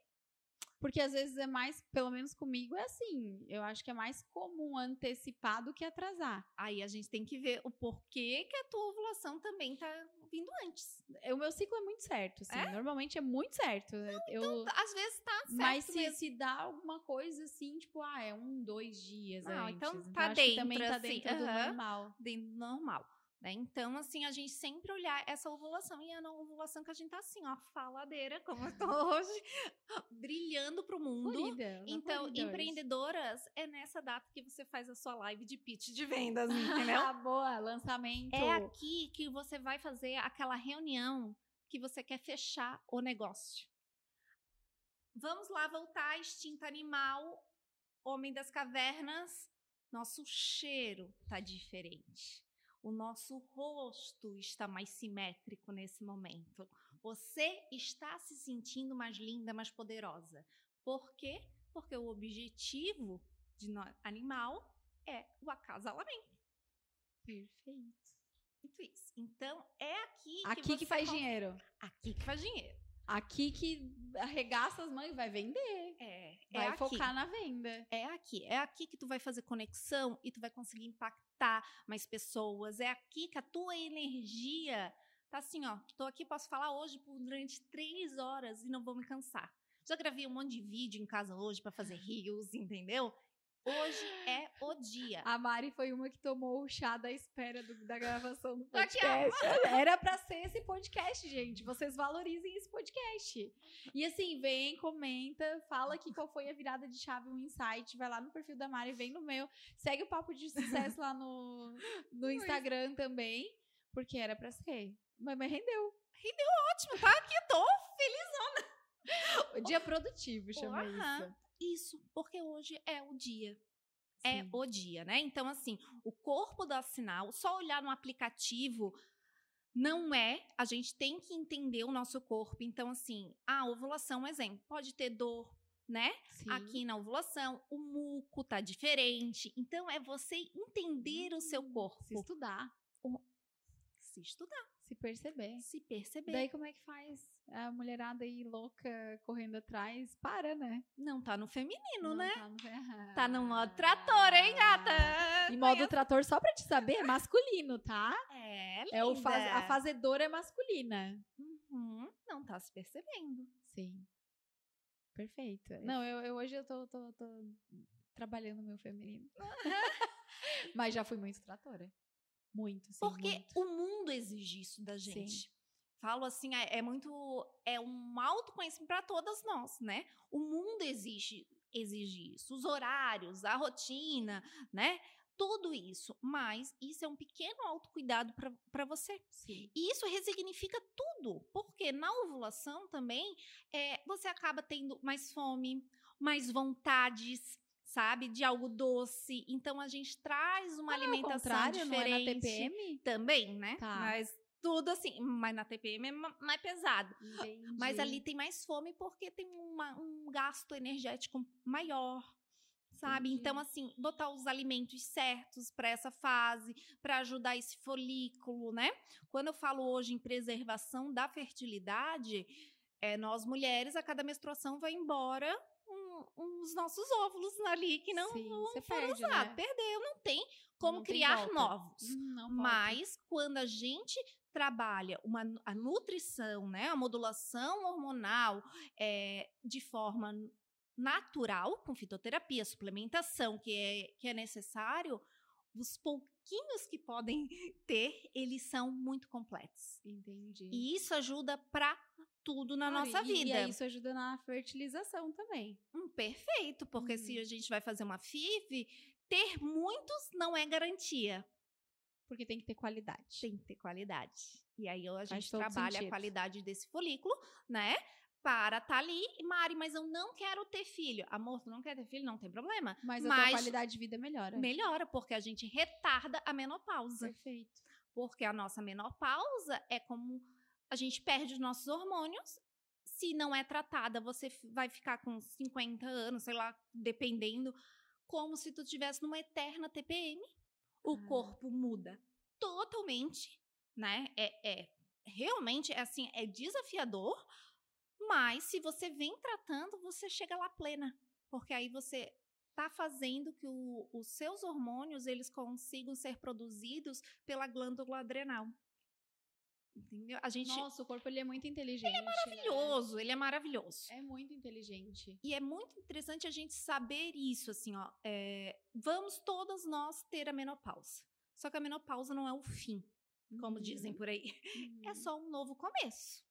Porque às vezes é mais, pelo menos comigo, é assim. Eu acho que é mais comum antecipar do que atrasar. Aí a gente tem que ver o porquê que a tua ovulação também tá vindo antes. O meu ciclo é muito certo, assim. É? Normalmente é muito certo. Não, eu, então, às vezes tá certo. Mas se, se dá alguma coisa assim, tipo, ah, é um, dois dias. Não, antes. então tá então, dentro. também tá assim, dentro uh -huh, do normal. Dentro do normal. Né? Então, assim, a gente sempre olhar essa ovulação e é na ovulação que a gente tá assim, ó, faladeira, como eu tô hoje, brilhando pro mundo. Florida, então, empreendedoras, é nessa data que você faz a sua live de pitch de vendas, entendeu? ah, boa, lançamento. É aqui que você vai fazer aquela reunião que você quer fechar o negócio. Vamos lá voltar, extinto animal, homem das cavernas. Nosso cheiro tá diferente o nosso rosto está mais simétrico nesse momento. Você está se sentindo mais linda, mais poderosa. Por quê? Porque o objetivo de animal é o acasalamento. Perfeito. Muito isso. Então, é aqui que Aqui que faz dinheiro. Aqui que faz dinheiro. Aqui que arregaça as mãos e vai vender. É. Vai é focar aqui. na venda. É aqui. É aqui que tu vai fazer conexão e tu vai conseguir impactar mais pessoas. É aqui que a tua energia tá assim, ó. Tô aqui, posso falar hoje por durante três horas e não vou me cansar. Já gravei um monte de vídeo em casa hoje para fazer rios, entendeu? Hoje é o dia. A Mari foi uma que tomou o chá da espera do, da gravação do podcast. Era para ser esse podcast, gente. Vocês valorizem esse podcast. E assim, vem, comenta, fala aqui qual foi a virada de chave, um insight. Vai lá no perfil da Mari, vem no meu. Segue o Papo de Sucesso lá no, no Instagram também, porque era para ser. Mas, mas rendeu. Rendeu ótimo, tá? Aqui tô felizona. Dia produtivo, chama isso. Isso, porque hoje é o dia. É Sim. o dia, né? Então, assim, o corpo dá sinal, só olhar no aplicativo não é, a gente tem que entender o nosso corpo. Então, assim, a ovulação, exemplo, pode ter dor, né? Sim. Aqui na ovulação, o muco tá diferente. Então, é você entender hum, o seu corpo. Se estudar. O, se estudar. Se perceber. Se perceber. Daí como é que faz? A mulherada aí louca correndo atrás, para, né? Não tá no feminino, Não né? Tá no... tá no modo trator, hein, gata? E modo trator, só pra te saber, é masculino, tá? É, linda. É o faz... A fazedora é masculina. Uhum. Não tá se percebendo. Sim. Perfeito. Não, eu, eu hoje eu tô, tô, tô trabalhando meu feminino. Mas já fui muito tratora. Muito, sim. Porque muito. o mundo exige isso da gente. Sim. Falo assim, é, é muito. É um autoconhecimento para todas nós, né? O mundo exige, exige isso. Os horários, a rotina, né? tudo isso, mas isso é um pequeno autocuidado para você. Sim. E isso resignifica tudo, porque na ovulação também é, você acaba tendo mais fome, mais vontades, sabe? De algo doce. Então a gente traz uma ah, alimentação diferente. Não é na TPM? Também, né? Tá. Mas tudo assim, mas na TPM é mais pesado. Entendi. Mas ali tem mais fome porque tem uma, um gasto energético maior, sabe? Entendi. Então, assim, botar os alimentos certos para essa fase, para ajudar esse folículo, né? Quando eu falo hoje em preservação da fertilidade, é, nós mulheres, a cada menstruação vai embora uns nossos óvulos ali que não Sim, vão você foram perde, usados. né? Perdeu, não tem como Não tem criar volta. novos. Não. Mas quando a gente trabalha uma, a nutrição, né, a modulação hormonal é, de forma natural, com fitoterapia, suplementação que é, que é necessário, os pouquinhos que podem ter, eles são muito completos. Entendi. E isso ajuda para tudo na Claro, nossa e- vida. E isso ajuda na fertilização também. Hum, perfeito, porque se Uhum. a gente vai fazer uma FIV, ter muitos não é garantia. Porque tem que ter qualidade. Tem que ter qualidade. E aí a gente trabalha sentido. a qualidade desse folículo, né? Para estar ali. Mari, mas eu não quero ter filho. Amor, tu não quer ter filho? Não tem problema. Mas a Mas- tua qualidade de vida melhora. Melhora, porque a gente retarda a menopausa. Perfeito. Porque a nossa menopausa é como a gente perde os nossos hormônios. Se não é tratada, você vai ficar com 50 anos, sei lá, dependendo, como se tu tivesse numa eterna TPM. O Ah. corpo muda totalmente, né? É, é realmente é assim, é desafiador, mas se você vem tratando, você chega lá plena, porque aí você tá fazendo que o- os seus hormônios eles consigam ser produzidos pela glândula adrenal. Entendeu? A gente Nossa, o corpo ele é muito inteligente. Ele é maravilhoso, ele é maravilhoso. É muito inteligente. E é muito interessante a gente saber isso, assim, ó. é, vamos todas nós ter a menopausa. Só que a menopausa não é o fim, como Uhum. dizem por aí. É Uhum. só um novo começo.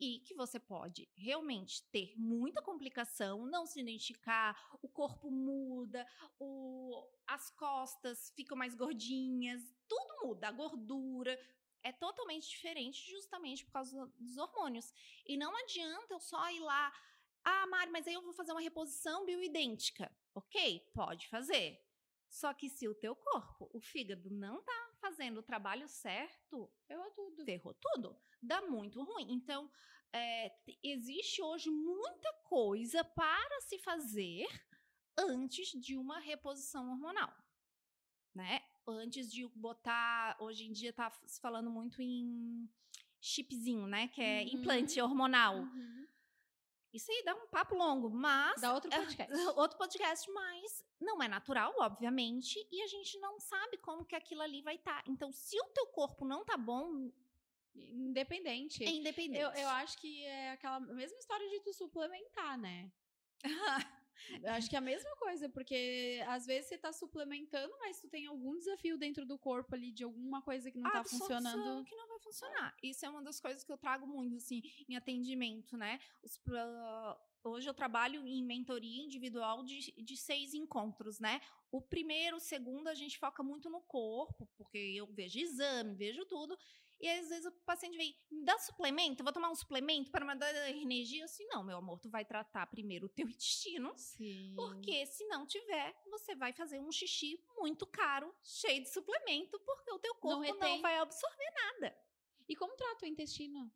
E que você pode realmente ter muita complicação, não se identificar, o corpo muda, o- as costas ficam mais gordinhas, tudo muda, a gordura é totalmente diferente justamente por causa dos hormônios. E não adianta eu só ir lá, ah, Mari, mas aí eu vou fazer uma reposição bioidêntica. Ok, pode fazer. Só que se o teu corpo, o fígado, não tá fazendo o trabalho certo, Ferrou tudo. ferrou tudo. Dá muito ruim. Então, é, existe hoje muita coisa para se fazer antes de uma reposição hormonal, né? Antes de botar, hoje em dia tá se falando muito em chipzinho, né? Que é Uhum. implante hormonal. Uhum. Isso aí dá um papo longo, mas Dá outro é, podcast. outro podcast, mas não é natural, obviamente, e a gente não sabe como que aquilo ali vai estar. Então, se o teu corpo não tá bom, Independente. é independente. Eu, eu acho que é aquela mesma história de tu suplementar, né? Eu acho que é a mesma coisa, porque às vezes você tá suplementando, mas tu tem algum desafio dentro do corpo ali, de alguma coisa que não tá funcionando. que não vai funcionar. Isso é uma das coisas que eu trago muito, assim, em atendimento, né? Os Hoje eu trabalho em mentoria individual de, de seis encontros, né? O primeiro, o segundo, a gente foca muito no corpo, porque eu vejo exame, vejo tudo. E às vezes o paciente vem, me dá suplemento, vou tomar um suplemento para me dar energia. Assim, não, meu amor, tu vai tratar primeiro o teu intestino, Sim. porque se não tiver, você vai fazer um xixi muito caro, cheio de suplemento, porque o teu corpo não, retém. vai absorver nada. E como trata o intestino?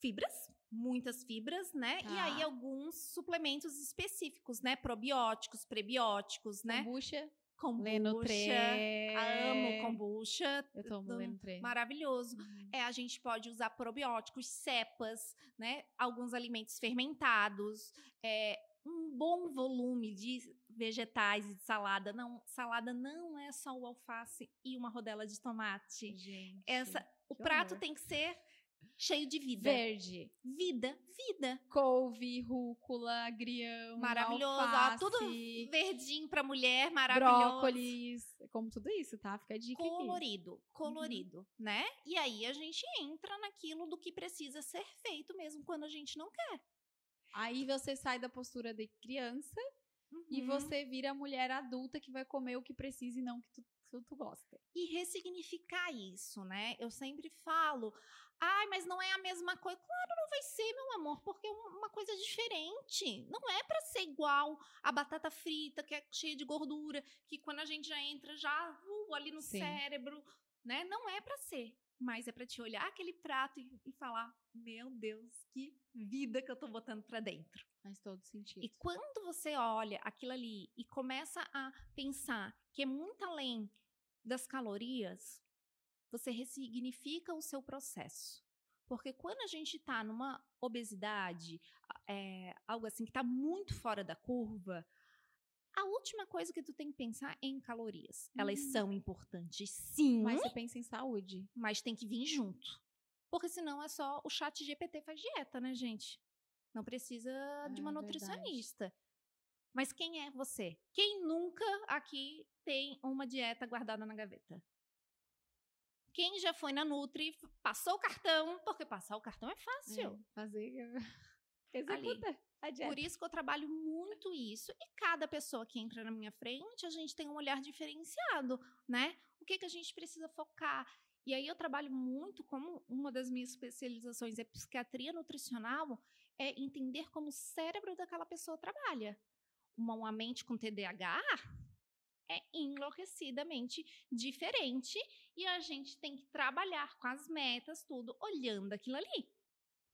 Fibras, muitas fibras, né? E Tá. aí alguns suplementos específicos, né? Probióticos, prebióticos, né? Kombucha? Kombucha. Leno 3. Amo kombucha. Eu tomo Leno 3. Maravilhoso. É, a gente pode usar probióticos, cepas, né? Alguns alimentos fermentados, é, um bom volume de vegetais e de salada. Não, salada não é só o alface e uma rodela de tomate. Gente. Essa, o prato horror. tem que ser cheio de vida. Verde. Vida, vida. Couve, rúcula, agrião, Maravilhoso. Ó, alface, tudo verdinho pra mulher, maravilhoso. brócolis. Como tudo isso, tá? Fica a dica aqui. Colorido, colorido, né? E aí a gente entra naquilo do que precisa ser feito mesmo quando a gente não quer. Aí você sai da postura de criança e Uhum. você vira a mulher adulta que vai comer o que precisa e não o que tu, que tu gosta. E ressignificar isso, né? Eu sempre falo, ai, mas não é a mesma coisa. Claro, não vai ser, meu amor, porque é uma coisa diferente. Não é pra ser igual a batata frita, que é cheia de gordura, que quando a gente já entra, já uh, ali no Sim. cérebro, né? Não é pra ser. mas é para te olhar aquele prato e, e, falar: meu Deus, que vida que eu tô botando para dentro. Faz todo sentido. E quando você olha aquilo ali e começa a pensar que é muito além das calorias, você ressignifica o seu processo. Porque quando a gente está numa obesidade, é, algo assim que está muito fora da curva, a última coisa que tu tem que pensar é em calorias. Uhum. Elas são importantes, sim. Mas você pensa em saúde. Mas tem que vir junto. Porque senão é só o chat GPT faz dieta, né, gente? Não precisa é, de uma nutricionista. Verdade. Mas quem é você? Quem nunca aqui tem uma dieta guardada na gaveta? Quem já foi na Nutri, passou o cartão, porque passar o cartão é fácil. É, fazer. Executa. Por isso que eu trabalho muito isso. E cada pessoa que entra na minha frente, a gente tem um olhar diferenciado, né? O que, que a gente precisa focar? E aí eu trabalho muito, como uma das minhas especializações é psiquiatria nutricional, é entender como o cérebro daquela pessoa trabalha. Uma, uma mente com TDAH é enlouquecidamente diferente e a gente tem que trabalhar com as metas, tudo, olhando aquilo ali.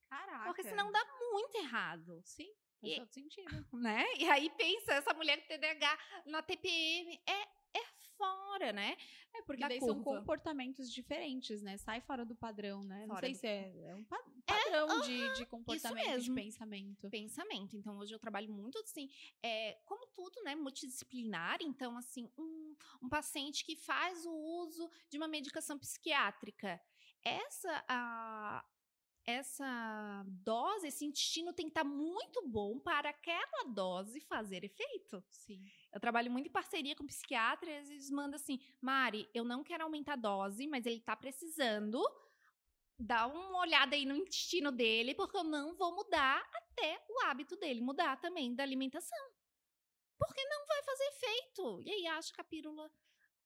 Caraca. Porque senão dá muito errado. Sim. Faz todo sentido. Né? E aí pensa, essa mulher com TDAH na TPM é fora, né? É, porque da daí curva. são comportamentos diferentes, né? Sai fora do padrão, né? Fora Não sei do... se é, é um pa é, padrão é, de, de comportamento, de pensamento. Pensamento. Então, hoje eu trabalho muito, assim, é, como tudo, né? Multidisciplinar. Então, assim, um, um paciente que faz o uso de uma medicação psiquiátrica. Essa, a, essa dose, esse intestino tem que estar tá muito bom para aquela dose fazer efeito. Sim. Eu trabalho muito em parceria com psiquiatras, e eles mandam assim: Mari, eu não quero aumentar a dose, mas ele está precisando. Dá uma olhada aí no intestino dele, porque eu não vou mudar até o hábito dele mudar também da alimentação. Porque não vai fazer efeito. E aí acho que a pílula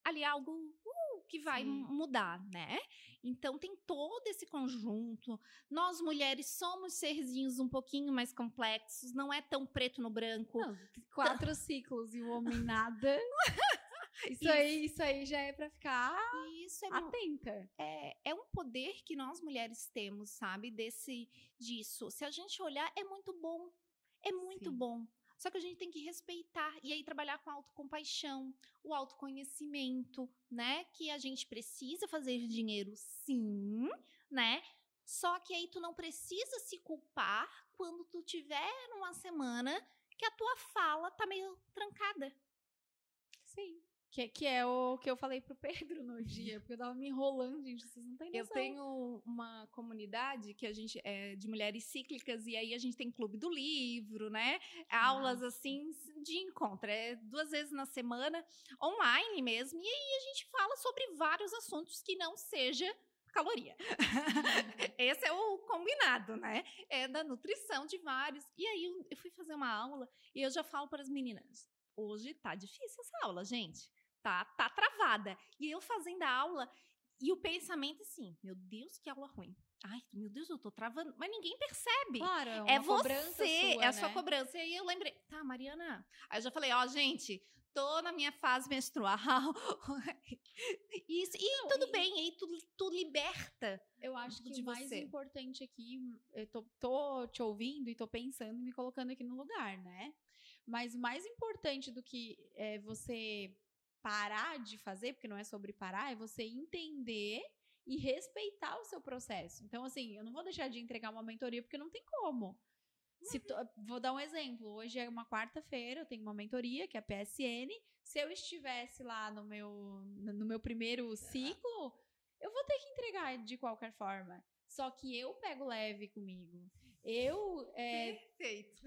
ali é algo uh, que vai Sim. mudar, né? Então tem todo esse conjunto. Nós mulheres somos serzinhos um pouquinho mais complexos, não é tão preto no branco. Não, quatro ciclos e o homem nada. Isso, isso, aí, isso aí já é para ficar isso é atenta. É, é um poder que nós mulheres temos, sabe? Desse disso. Se a gente olhar, é muito bom. É muito Sim. bom. Só que a gente tem que respeitar e aí trabalhar com a autocompaixão, o autoconhecimento, né? Que a gente precisa fazer dinheiro sim, né? Só que aí tu não precisa se culpar quando tu tiver numa semana que a tua fala tá meio trancada. Sim. Que, que é o que eu falei pro Pedro no dia, porque eu tava me enrolando, gente, vocês não têm noção. Eu tenho uma comunidade que a gente é de mulheres cíclicas e aí a gente tem clube do livro, né? Aulas assim de encontro, é duas vezes na semana, online mesmo, e aí a gente fala sobre vários assuntos que não seja caloria. Esse é o combinado, né? É da nutrição de vários. E aí eu fui fazer uma aula e eu já falo para as meninas, hoje tá difícil essa aula, gente tá, tá travada. E eu fazendo a aula e o pensamento assim, meu Deus, que aula ruim. Ai, meu Deus, eu tô travando. Mas ninguém percebe. Claro, é, é você, sua, é a sua né? cobrança. E aí eu lembrei, tá, Mariana. Aí eu já falei, ó, gente, tô na minha fase menstrual. Isso, e Não, tudo e... bem, aí tu, tu liberta. Eu acho que o mais você. importante aqui, eu tô, tô te ouvindo e tô pensando e me colocando aqui no lugar, né? Mas o mais importante do que é, você parar de fazer, porque não é sobre parar, é você entender e respeitar o seu processo. Então, assim, eu não vou deixar de entregar uma mentoria porque não tem como. Se to, vou dar um exemplo. Hoje é uma quarta-feira, eu tenho uma mentoria, que é a PSN. Se eu estivesse lá no meu, no meu primeiro ciclo, eu vou ter que entregar de qualquer forma. Só que eu pego leve comigo. Eu. É, Perfeito.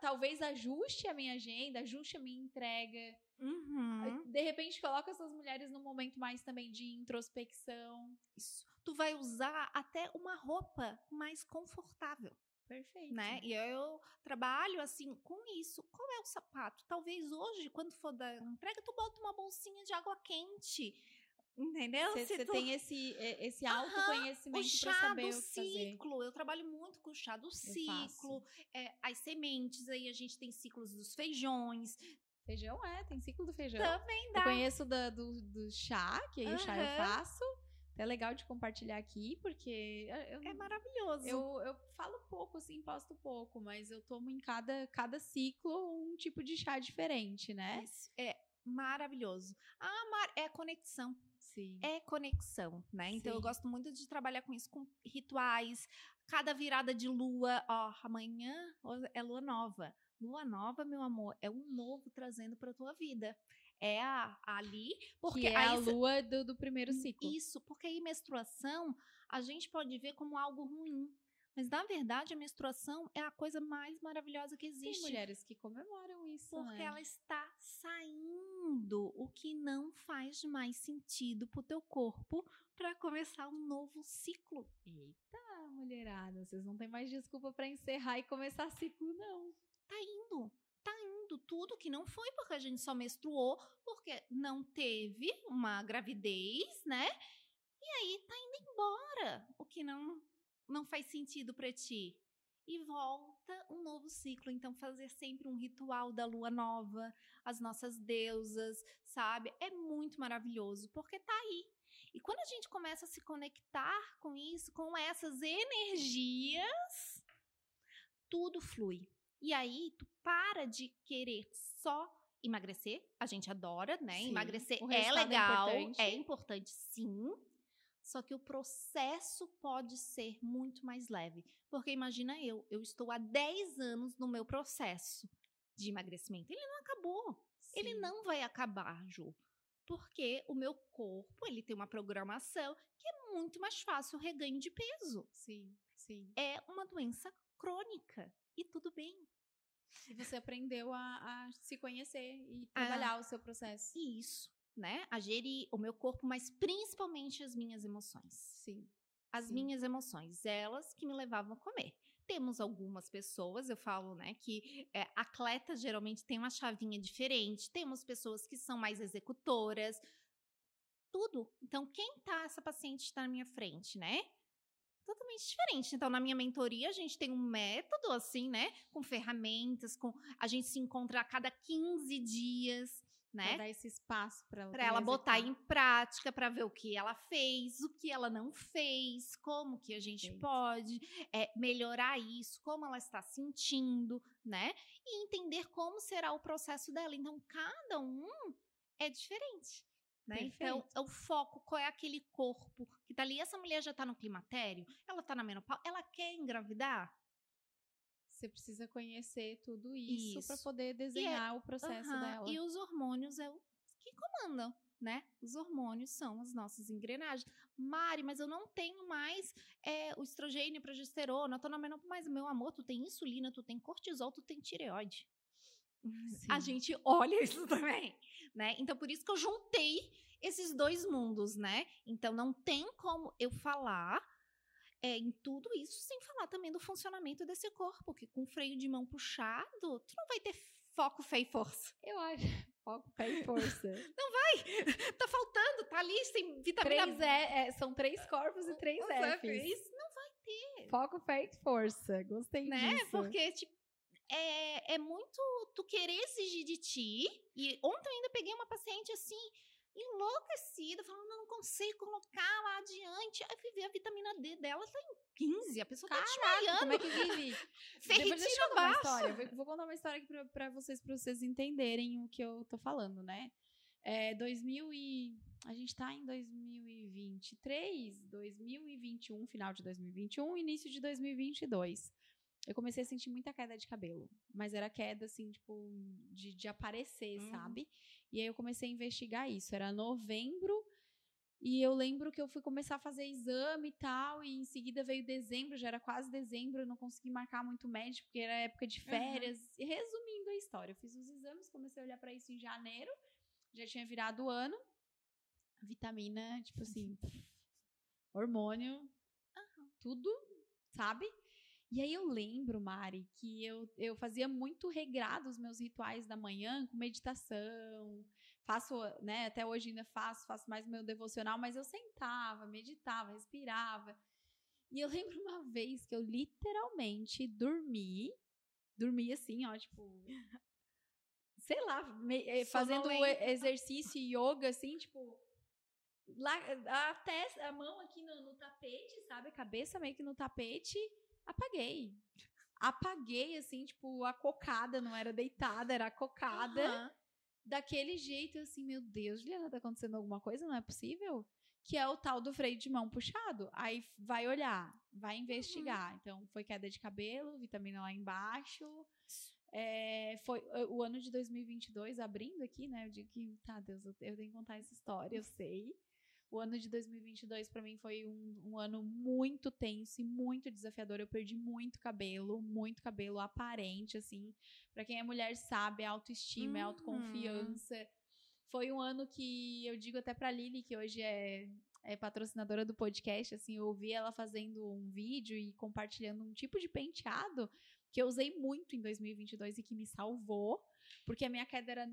Talvez ajuste a minha agenda, ajuste a minha entrega. Uhum. De repente, coloca essas mulheres num momento mais também de introspecção. Isso. Tu vai usar até uma roupa mais confortável. Perfeito. Né? E eu trabalho assim com isso. Qual é o sapato? Talvez hoje, quando for da entrega, tu bota uma bolsinha de água quente. Entendeu? Você tu... tem esse, esse autoconhecimento para saber o ciclo. Fazer. Eu trabalho muito com o chá do ciclo, é, as sementes, aí a gente tem ciclos dos feijões, Feijão é, tem ciclo do feijão. Também dá. Eu conheço da, do, do chá, que aí uhum. o chá eu faço. É legal de compartilhar aqui, porque eu, é maravilhoso. Eu, eu falo pouco, assim, posto pouco, mas eu tomo em cada, cada ciclo um tipo de chá diferente, né? Isso. É maravilhoso. Ah, Mar, é conexão. Sim. É conexão, né? Então Sim. eu gosto muito de trabalhar com isso, com rituais. Cada virada de lua, ó, amanhã é lua nova. Lua nova, meu amor, é um novo trazendo para tua vida. É a, ali, porque que é aí a lua do, do primeiro ciclo. Isso, porque aí menstruação a gente pode ver como algo ruim. Mas na verdade a menstruação é a coisa mais maravilhosa que Tem existe. mulheres que comemoram isso, Porque né? ela está saindo, o que não faz mais sentido pro teu corpo para começar um novo ciclo. Eita, mulherada, vocês não têm mais desculpa pra encerrar e começar ciclo, não. Tá indo, tá indo tudo que não foi porque a gente só menstruou, porque não teve uma gravidez, né? E aí tá indo embora, o que não não faz sentido para ti. E volta um novo ciclo, então fazer sempre um ritual da lua nova, as nossas deusas, sabe? É muito maravilhoso, porque tá aí. E quando a gente começa a se conectar com isso, com essas energias, tudo flui. E aí, tu para de querer só emagrecer. A gente adora, né? Sim, Emagrecer é é legal, importante. é importante sim. Só que o processo pode ser muito mais leve. Porque imagina eu, eu estou há 10 anos no meu processo de emagrecimento. Ele não acabou. Ele Sim. não vai acabar, Ju. Porque o meu corpo, ele tem uma programação que é muito mais fácil o reganho de peso. Sim, sim. É uma doença crônica. E tudo bem. E você aprendeu a, a se conhecer e Ah. trabalhar o seu processo. Isso, né? A gerir o meu corpo, mas principalmente as minhas emoções. Sim. As Sim. minhas emoções, elas que me levavam a comer. Temos algumas pessoas, eu falo, né, que é, atletas geralmente têm uma chavinha diferente. Temos pessoas que são mais executoras. Tudo. Então, quem tá, essa paciente está na minha frente, né? Totalmente diferente. Então, na minha mentoria, a gente tem um método, assim, né? Com ferramentas, com. A gente se encontra a cada 15 dias, né? Pra dar esse espaço pra ela. para ela botar em prática, para ver o que ela fez, o que ela não fez, como que a gente Perfeito. pode é, melhorar isso, como ela está sentindo, né? E entender como será o processo dela. Então, cada um é diferente. Né? Então, Perfeito. o foco, qual é aquele corpo que tá ali? Essa mulher já tá no climatério? Ela tá na menopausa? Ela quer engravidar? Você precisa conhecer tudo isso, Isso. poder desenhar o processo Aham, dela. E os hormônios é o que comandam, né? Os hormônios são as nossas engrenagens. Mari, mas eu não tenho mais é, o estrogênio, a progesterona, eu tô na menopausa. Mas, meu amor, tu tem insulina, tu tem cortisol, tu tem tireoide. A Sim. gente olha isso também, né? Então, por isso que eu juntei esses dois mundos, né? Então, não tem como eu falar é, em tudo isso sem falar também do funcionamento desse corpo, que com freio de mão puxado, tu não vai ter foco, fé e força. Eu acho. Foco, fé e força. tá faltando, tá ali sem vitamina três é, é, são três corpos e três. Fs. Isso não vai ter, Foco, fé e força. Gostei né? disso. Porque, tipo, é, é muito tu querer exigir de ti. E ontem eu ainda peguei uma paciente assim, enlouquecida, falando, não consigo colocar lá adiante. Aí fui ver a vitamina D dela, tá em 15. A pessoa tá Caraca, como desmaiando. é que vive? Depois deixa eu contar uma história. Vou, contar uma história aqui pra, pra vocês, pra vocês entenderem o que eu tô falando, né? É, 2000 e... A gente tá em 2023, 2021, final de 2021, início de 2022. Eu comecei a sentir muita queda de cabelo. Mas era queda, assim, tipo, de, de aparecer, Uhum. sabe? E aí eu comecei a investigar isso. Era novembro e eu lembro que eu fui começar a fazer exame e tal, e em seguida veio dezembro, já era quase dezembro, eu não consegui marcar muito médico, porque era época de férias. E resumindo a história, eu fiz os exames, comecei a olhar pra isso em janeiro, já tinha virado o ano. Vitamina, tipo assim, hormônio, tudo, sabe? E aí eu lembro, Mari, que eu, eu fazia muito regrado os meus rituais da manhã com meditação. Faço, né, até hoje ainda faço, faço mais meu devocional, mas eu sentava, meditava, respirava. E eu lembro uma vez que eu literalmente dormi, dormi assim, ó, tipo, sei lá, me- eh, fazendo exercício yoga assim, tipo, lá, a, testa, a mão aqui no, no tapete, sabe? A cabeça meio que no tapete, apaguei. Apaguei, assim, tipo, a cocada, não era deitada, era a cocada. Aham. Daquele jeito, assim, meu Deus, Juliana, tá acontecendo alguma coisa? Não é possível? Que é o tal do freio de mão puxado. Aí vai olhar, vai investigar. Então, foi queda de cabelo, vitamina lá embaixo. É, foi eh, o ano de 2022, abrindo aqui, né? Eu digo que, tá, Deus, eu, eu tenho que contar essa história, eu sei. O ano de 2022 para mim foi um, um ano muito tenso e muito desafiador. Eu perdi muito cabelo, muito cabelo aparente, assim. Para quem é mulher sabe, é autoestima, é Uhum. autoconfiança. Foi um ano que eu digo até pra Lili, que hoje é, é patrocinadora do podcast, assim, eu ouvi ela fazendo um vídeo e compartilhando um tipo de penteado que eu usei muito em 2022 e que me salvou, porque a minha queda era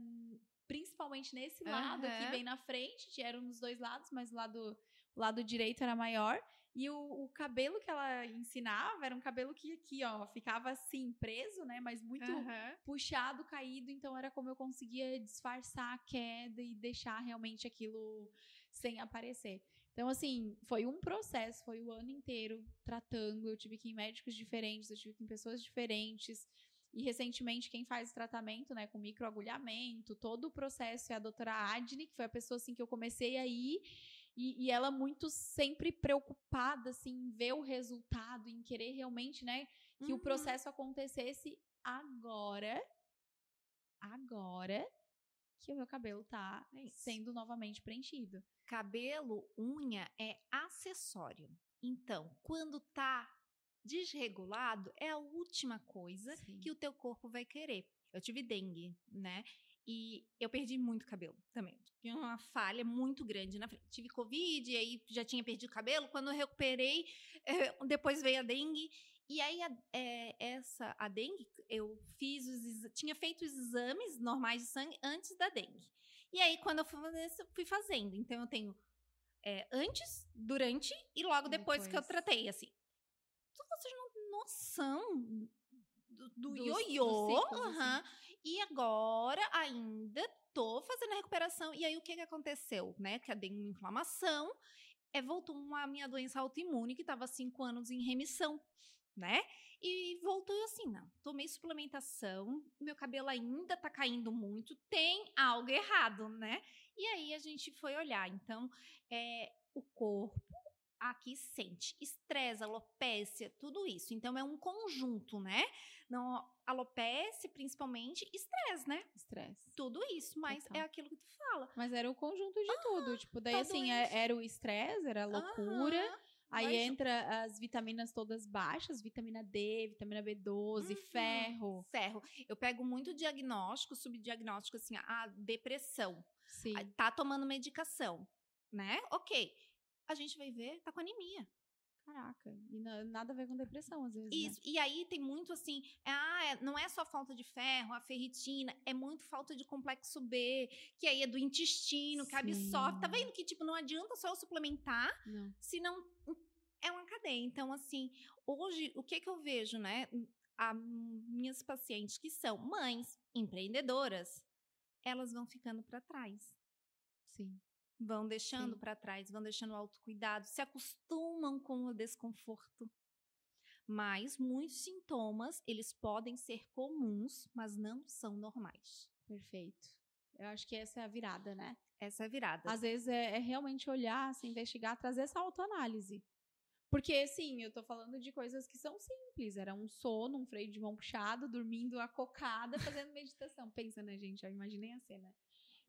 principalmente nesse lado aqui, Aham. bem na frente, eram nos dois lados, mas o lado, o lado direito era maior. E o, o cabelo que ela ensinava era um cabelo que aqui, ó, ficava assim, preso, né? Mas muito Aham. puxado, caído, então era como eu conseguia disfarçar a queda e deixar realmente aquilo sem aparecer. Então, assim, foi um processo, foi o ano inteiro tratando. Eu tive que ir em médicos diferentes, eu tive que ir em pessoas diferentes. E recentemente, quem faz o tratamento, né, com microagulhamento, todo o processo é a doutora Adne, que foi a pessoa assim que eu comecei a ir. E, e ela muito sempre preocupada, assim, em ver o resultado, em querer realmente, né, que o Uhum. processo acontecesse agora, agora que o meu cabelo tá É sendo novamente preenchido. Cabelo, unha é acessório. Então, quando tá desregulado, é a última coisa Sim. que o teu corpo vai querer. Eu tive dengue, né? E eu perdi muito cabelo também. Tinha uma falha muito grande na frente. Tive Covid, e aí já tinha perdido cabelo. Quando eu recuperei, eh, depois veio a dengue. E aí, a, eh, essa, a dengue, eu fiz os, tinha feito os exames normais de sangue antes da dengue. E aí, quando eu fui fazer isso, eu fui fazendo. Então, eu tenho eh, antes, durante e logo depois, que eu Depois. tratei, assim. Então, vocês não têm noção do, ioiô. assim. aham. E agora ainda tô fazendo a recuperação. E aí o que que aconteceu, né? Que eu dei uma inflamação, é, voltou uma minha doença autoimune que estava cinco anos em remissão, né? E voltou eu assim, não, tomei suplementação, meu cabelo ainda tá caindo muito, tem algo errado, né? E aí a gente foi olhar. Então, é, o corpo aqui sente estresse, alopécia, tudo isso. Então é um conjunto, né? Não, alopecia principalmente, estresse, né? Estresse. Tudo isso, mas Total. é aquilo que tu fala. Mas era o conjunto de tudo. Tipo, daí tá assim, é- doente. era o estresse, era a loucura. Aham, Aí junto. entra as vitaminas todas baixas, vitamina D, vitamina B12, Uhum. ferro. Ferro. Eu pego muito diagnóstico, subdiagnóstico, assim, a depressão. Sim. Tá tomando medicação, né? Ok. A gente vai ver, tá com anemia. Caraca. E na- nada a ver com depressão, às vezes. né? Isso. E aí tem muito assim, é, ah, é- não é só falta de ferro, a ferritina, é muito falta de complexo B, que aí é do intestino, que absorve. Tá Sim. vendo que, tipo, não adianta só eu suplementar, Não. se não é uma cadeia. Então, assim, hoje, o que que eu vejo, né? A, minhas pacientes que são mães empreendedoras, elas vão ficando para trás. Sim. Vão deixando Sim. para trás, vão deixando o autocuidado, se acostumam com o desconforto. Mas muitos sintomas, eles podem ser comuns, mas não são normais. Perfeito. Eu acho que essa é a virada, né? Essa é a virada. Às vezes é, é realmente olhar, se investigar, trazer essa autoanálise. Porque, assim, eu tô falando de coisas que são simples. Era um sono, um freio de mão puxado, dormindo acocada, fazendo meditação. Pensa, né, gente? Eu imaginei a cena.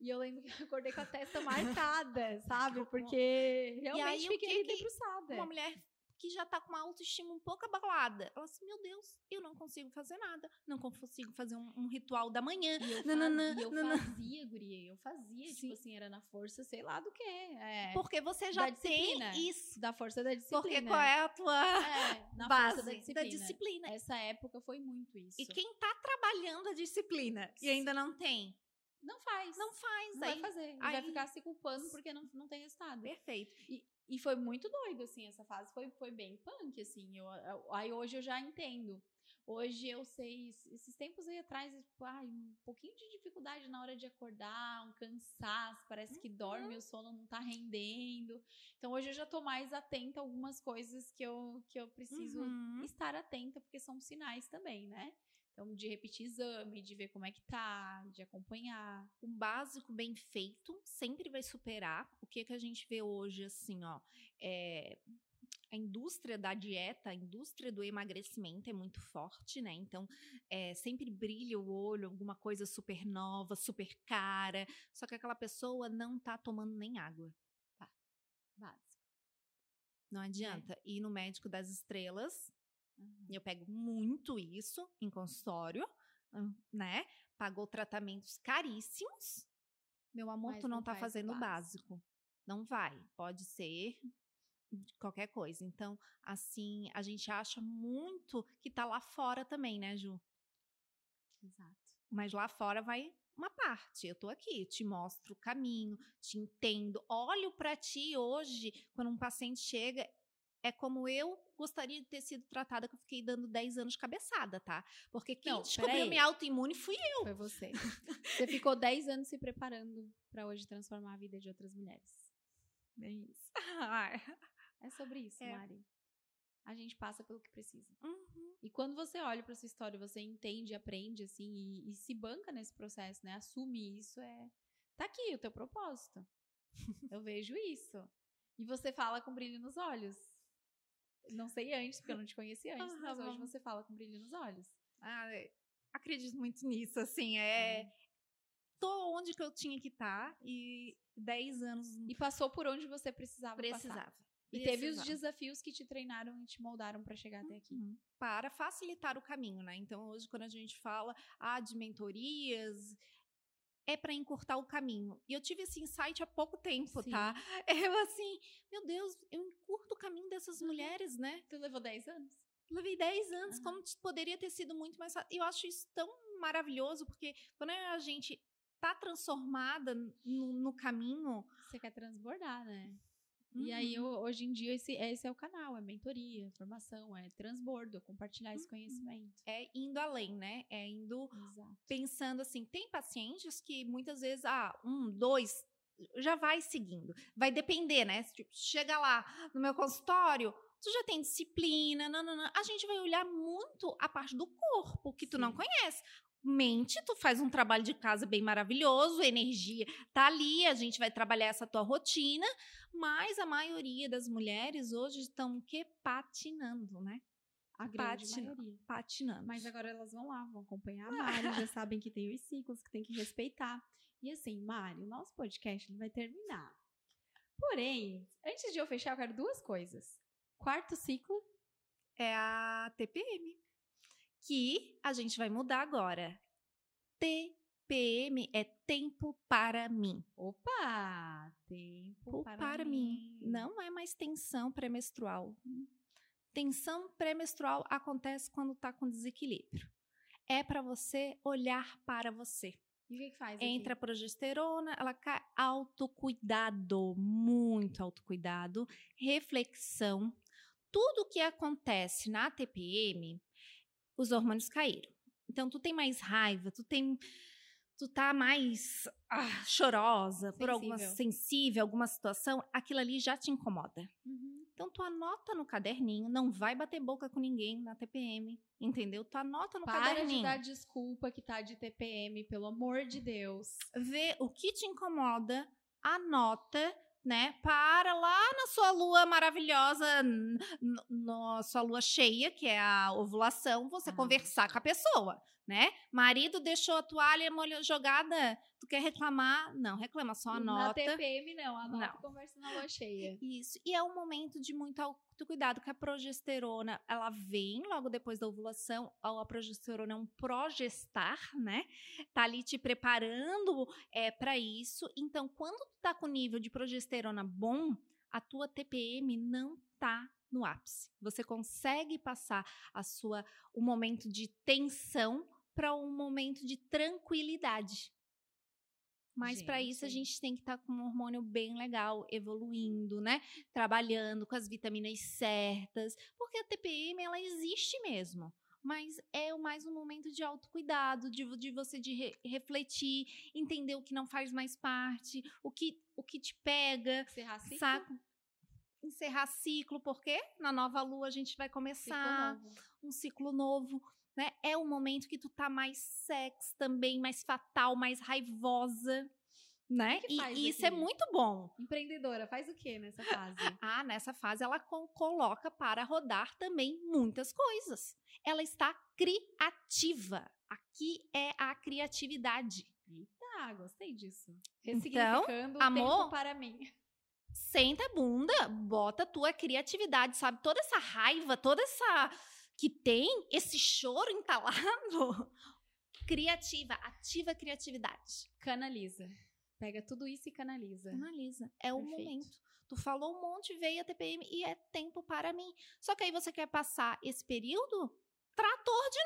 E eu lembro que eu acordei com a testa marcada, sabe? Porque realmente aí, fiquei que debruçada. Uma mulher que já tá com uma autoestima um pouco abalada. Ela assim, meu Deus, eu não consigo fazer nada. Não consigo fazer um, um ritual da manhã. E eu, Nananã, fazia, eu nananã. fazia, guria. Eu fazia, Sim. tipo assim, era na força, sei lá do que. É, Porque você já Da tem isso. da força da disciplina. Porque qual é a tua É, na base força da disciplina. disciplina? Essa época foi muito isso. E quem tá trabalhando a disciplina e ainda não tem, Não faz. não faz. Não aí, vai fazer. E vai aí- ficar se culpando porque não, não tem resultado. Perfeito. E, e foi muito doido, assim, essa fase. Foi, foi bem punk, assim. Eu, eu- aí hoje eu já entendo. Hoje eu sei, esses tempos aí atrás, tipo, ai, um pouquinho de dificuldade na hora de acordar, um cansaço, parece que dorme, o sono não tá rendendo. Então hoje eu já tô mais atenta a algumas coisas que eu, que eu preciso Uhum. estar atenta, porque são sinais também, né? Então, de repetir exame, de ver como é que tá, de acompanhar. o básico bem feito sempre vai superar o que, que a gente vê hoje, assim, ó. é, a indústria da dieta, a indústria do emagrecimento é muito forte, né? Então, é, sempre brilha o olho, alguma coisa super nova, super cara. Só que aquela pessoa não tá tomando nem água. Básico. Não adianta. Ir no médico das estrelas, Uhum. eu pego muito isso em consultório, né? Pagou tratamentos caríssimos. Meu amor, Mas tu não, não tá fazendo o básico. básico. Não vai. Pode ser qualquer coisa. Então, assim, a gente acha muito que tá lá fora também, né, Ju? Exato. Mas lá fora vai uma parte. Eu tô aqui, te mostro o caminho, te entendo. Olho pra ti hoje, quando um paciente chega, é como eu gostaria de ter sido tratada, que eu fiquei dando 10 anos de cabeçada, tá? Porque quem Não, descobriu minha autoimune fui eu. Foi você. Você ficou 10 anos se preparando pra hoje transformar a vida de outras mulheres. É isso. É sobre isso, É. Mari. A gente passa pelo que precisa. Uhum. E quando você olha pra sua história, você entende, aprende, assim, e, e se banca nesse processo, né? Assume isso, é. Tá aqui o teu propósito. Eu vejo isso. E você fala com brilho nos olhos. Não sei antes, porque eu não te conheci antes, mas hoje você fala com brilho nos olhos. Ah, é, acredito muito nisso, assim, é... Tô onde que eu tinha que estar e 10 anos E passou por onde você precisava, passar. precisava. E teve os desafios que te treinaram e te moldaram pra chegar até aqui. Uhum. Para facilitar o caminho, né? Então, hoje, quando a gente fala ah, de mentorias, é para encurtar o caminho. E eu tive esse insight há pouco tempo, Sim. tá? Eu, assim, meu Deus, eu encurto o caminho dessas mulheres, né? Tu levou 10 anos? Levei 10 anos, Aham. como poderia ter sido muito mais fácil. Eu acho isso tão maravilhoso, porque quando a gente tá transformada no, no caminho. Você quer transbordar, né? E aí, uhum, ho- hoje em dia, esse, esse é o canal, é mentoria, formação, é transbordo, compartilhar esse conhecimento. é indo além, né? É indo Exato. pensando assim, tem pacientes que muitas vezes, ah, um, dois, já vai seguindo. Vai depender, né? Tipo, chega lá no meu consultório, tu já tem disciplina, nanana. a gente vai olhar muito a parte do corpo que tu não conhece. Mente, tu faz um trabalho de casa bem maravilhoso, energia tá ali, a gente vai trabalhar essa tua rotina, mas a maioria das mulheres hoje estão o quê? Patinando, né? A grande Patina- maioria. Patinando. Mas agora elas vão lá, vão acompanhar a Mari, já sabem que tem os ciclos, que tem que respeitar. E assim, Mari, o nosso podcast ele vai terminar. Porém, antes de eu fechar, eu quero duas coisas. Quarto ciclo, é a TPM, que a gente vai mudar agora. TPM é tempo para mim. opa, tempo para, para, mim. Não é mais tensão pré-menstrual. Tensão pré-menstrual acontece quando tá com desequilíbrio. É para você olhar para você. E o que, que faz aqui? Entra a progesterona, ela cai. Autocuidado, muito autocuidado, reflexão. Tudo que acontece na TPM, os hormônios caíram. Então, tu tem mais raiva, tu tem. Tu tá mais ah, chorosa por alguma Sensível. sensível, alguma situação, aquilo ali já te incomoda. Uhum. Então, tu anota no caderninho, não vai bater boca com ninguém na TPM, entendeu? Tu anota no Para caderninho de dar desculpa que tá de TPM, pelo amor de Deus. vê o que te incomoda, anota, né? Para lá na sua lua maravilhosa, na sua lua cheia, que é a ovulação, você Ah. conversar com a pessoa, né? Marido deixou a toalha molho- jogada, tu quer reclamar? Não, reclama, só Na anota. TPM, não. Anota Não. conversa na lua cheia. Isso. E é um momento de muito autocuidado, que a progesterona, ela vem logo depois da ovulação. A progesterona é um progestar, né? Tá ali te preparando é, para isso. Então, quando tu tá com nível de progesterona bom, a tua TPM não tá no ápice. Você consegue passar a sua o momento de tensão para um momento de tranquilidade. Mas para isso a Gente. tem que estar com um hormônio bem legal, evoluindo, né? Trabalhando com as vitaminas certas, porque a TPM ela existe mesmo. mas é mais um momento de autocuidado, de, de você de re, refletir, entender o que não faz mais parte, o que, o que te pega, Encerrar ciclo? sabe? Encerrar ciclo, porque na nova lua a gente vai Ciclo começar novo. um ciclo novo, né? É o momento que tu tá mais sex também, mais fatal, mais raivosa, né? E, e isso é muito bom. Empreendedora, faz o que nessa fase? Ah, nessa fase ela co- coloca para rodar também muitas coisas. Ela está criativa. Aqui é a criatividade. ah, gostei disso. Então, amor, para mim. Senta a bunda, bota a tua criatividade, sabe? Toda essa raiva, toda essa que tem, esse choro entalado. Criativa, ativa a criatividade. Canaliza. Pega tudo isso e canaliza. Analisa. É o Perfeito. momento. Tu falou um monte, veio a TPM e é tempo para mim. Só que aí você quer passar esse período? Trator de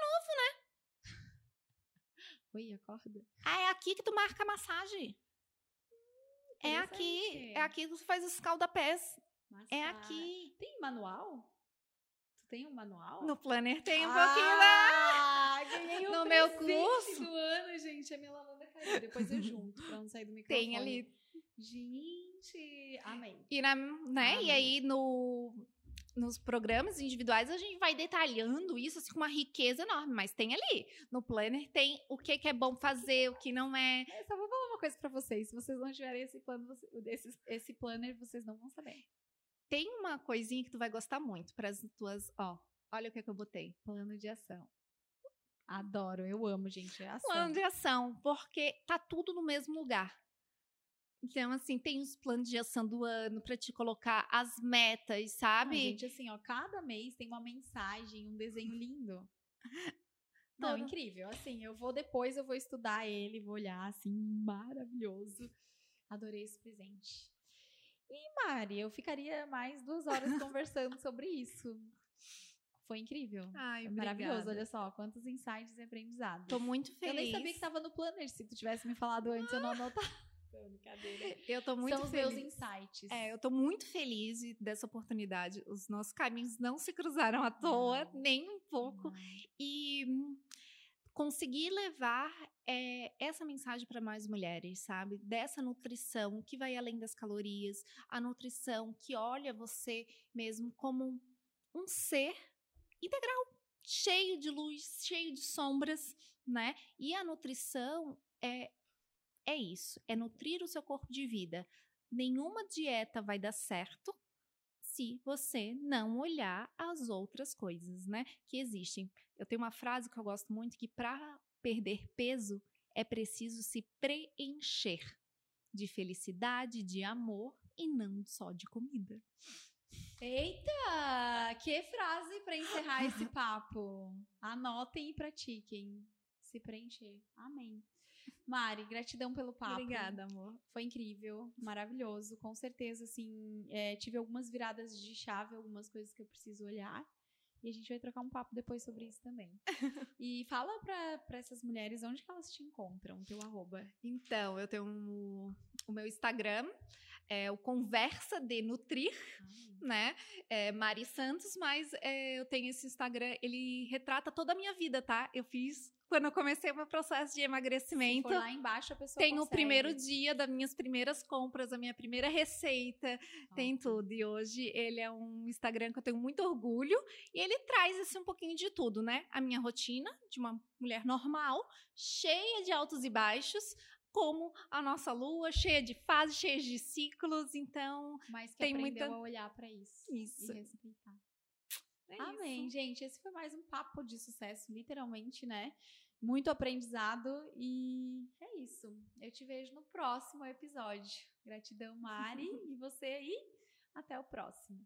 Oi, acorda. Ah, é aqui que tu marca a massagem. É aqui. É aqui que tu faz os escaldapés. É aqui. Tem manual? Tem um manual? No planner tem um pouquinho da. Ah, ganhei um No meu curso. do ano, gente. A minha lavanda caiu. Depois eu junto, pra não sair do microfone. Tem ali. Gente, amei. E, na, né? Amei. e aí, no, nos programas individuais, a gente vai detalhando isso assim, com uma riqueza enorme. Mas tem ali. No planner tem o que, que é bom fazer, o que não é. Eu só vou falar uma coisa pra vocês. Se vocês não tiverem esse plano, esse, esse planner, vocês não vão saber. Tem uma coisinha que tu vai gostar muito para as tuas. Ó, olha o que, que eu botei. Plano de ação. Adoro, eu amo, gente. É ação. Plano de ação, porque tá tudo no mesmo lugar. Então, assim, tem os planos de ação do ano para te colocar as metas, Não, sabe? gente, assim, ó, cada mês tem uma mensagem, um desenho lindo. Não, Todo- incrível. Assim, eu vou depois, eu vou estudar ele, vou olhar, assim, maravilhoso. Adorei esse presente. E, Mari, eu ficaria mais duas horas conversando sobre isso. Foi incrível. Ai, Foi maravilhoso, olha só, quantos insights e aprendizados. Tô muito eu feliz. nem sabia que tava no planner. Se tu tivesse me falado antes, eu não anotava. Não, Brincadeira. Eu tô muito São os feliz. meus insights. É, eu tô muito feliz de- dessa oportunidade. Os nossos caminhos não se cruzaram à toa, Não. nem um pouco. Não. E conseguir levar é, essa mensagem para mais mulheres, sabe? Dessa nutrição que vai além das calorias, a nutrição que olha você mesmo como um ser integral, cheio de luz, cheio de sombras, né? E a nutrição é é isso, é nutrir o seu corpo de vida. Nenhuma dieta vai dar certo se você não olhar as outras coisas, né, que existem. Eu tenho uma frase que eu gosto muito que para perder peso é preciso se preencher de felicidade, de amor e não só de comida. Eita! Que frase para encerrar esse papo. Anotem e pratiquem. Se preencher. Amém. Mari, gratidão pelo papo. amor. Foi incrível, maravilhoso. Com certeza, assim, é, tive algumas viradas de chave, algumas coisas que eu preciso olhar. E a gente vai trocar um papo depois sobre isso também. e fala para essas mulheres onde que elas te encontram, teu arroba. Então, eu tenho um- o meu Instagram, é o Conversa de Nutrir, né? É Mari Santos, mas é, eu tenho esse Instagram, ele retrata toda a minha vida, tá? Eu fiz quando eu comecei o meu processo de Se emagrecimento. for lá embaixo, a pessoa Tem o consegue. primeiro dia das minhas primeiras compras, a minha primeira receita, tem tudo. E hoje ele é um Instagram que eu tenho muito orgulho e ele traz assim, um pouquinho de tudo, né? A minha rotina de uma mulher normal, cheia de altos e baixos, como a nossa lua, cheia de fases, cheia de ciclos. Então, Mas que tem muita- a olhar para isso. Isso. E respeitar. é Amém, isso. gente. Esse foi mais um papo de sucesso, literalmente, né? Muito aprendizado e é isso. Eu te vejo no próximo episódio. Gratidão, Mari, e você aí. Até o próximo.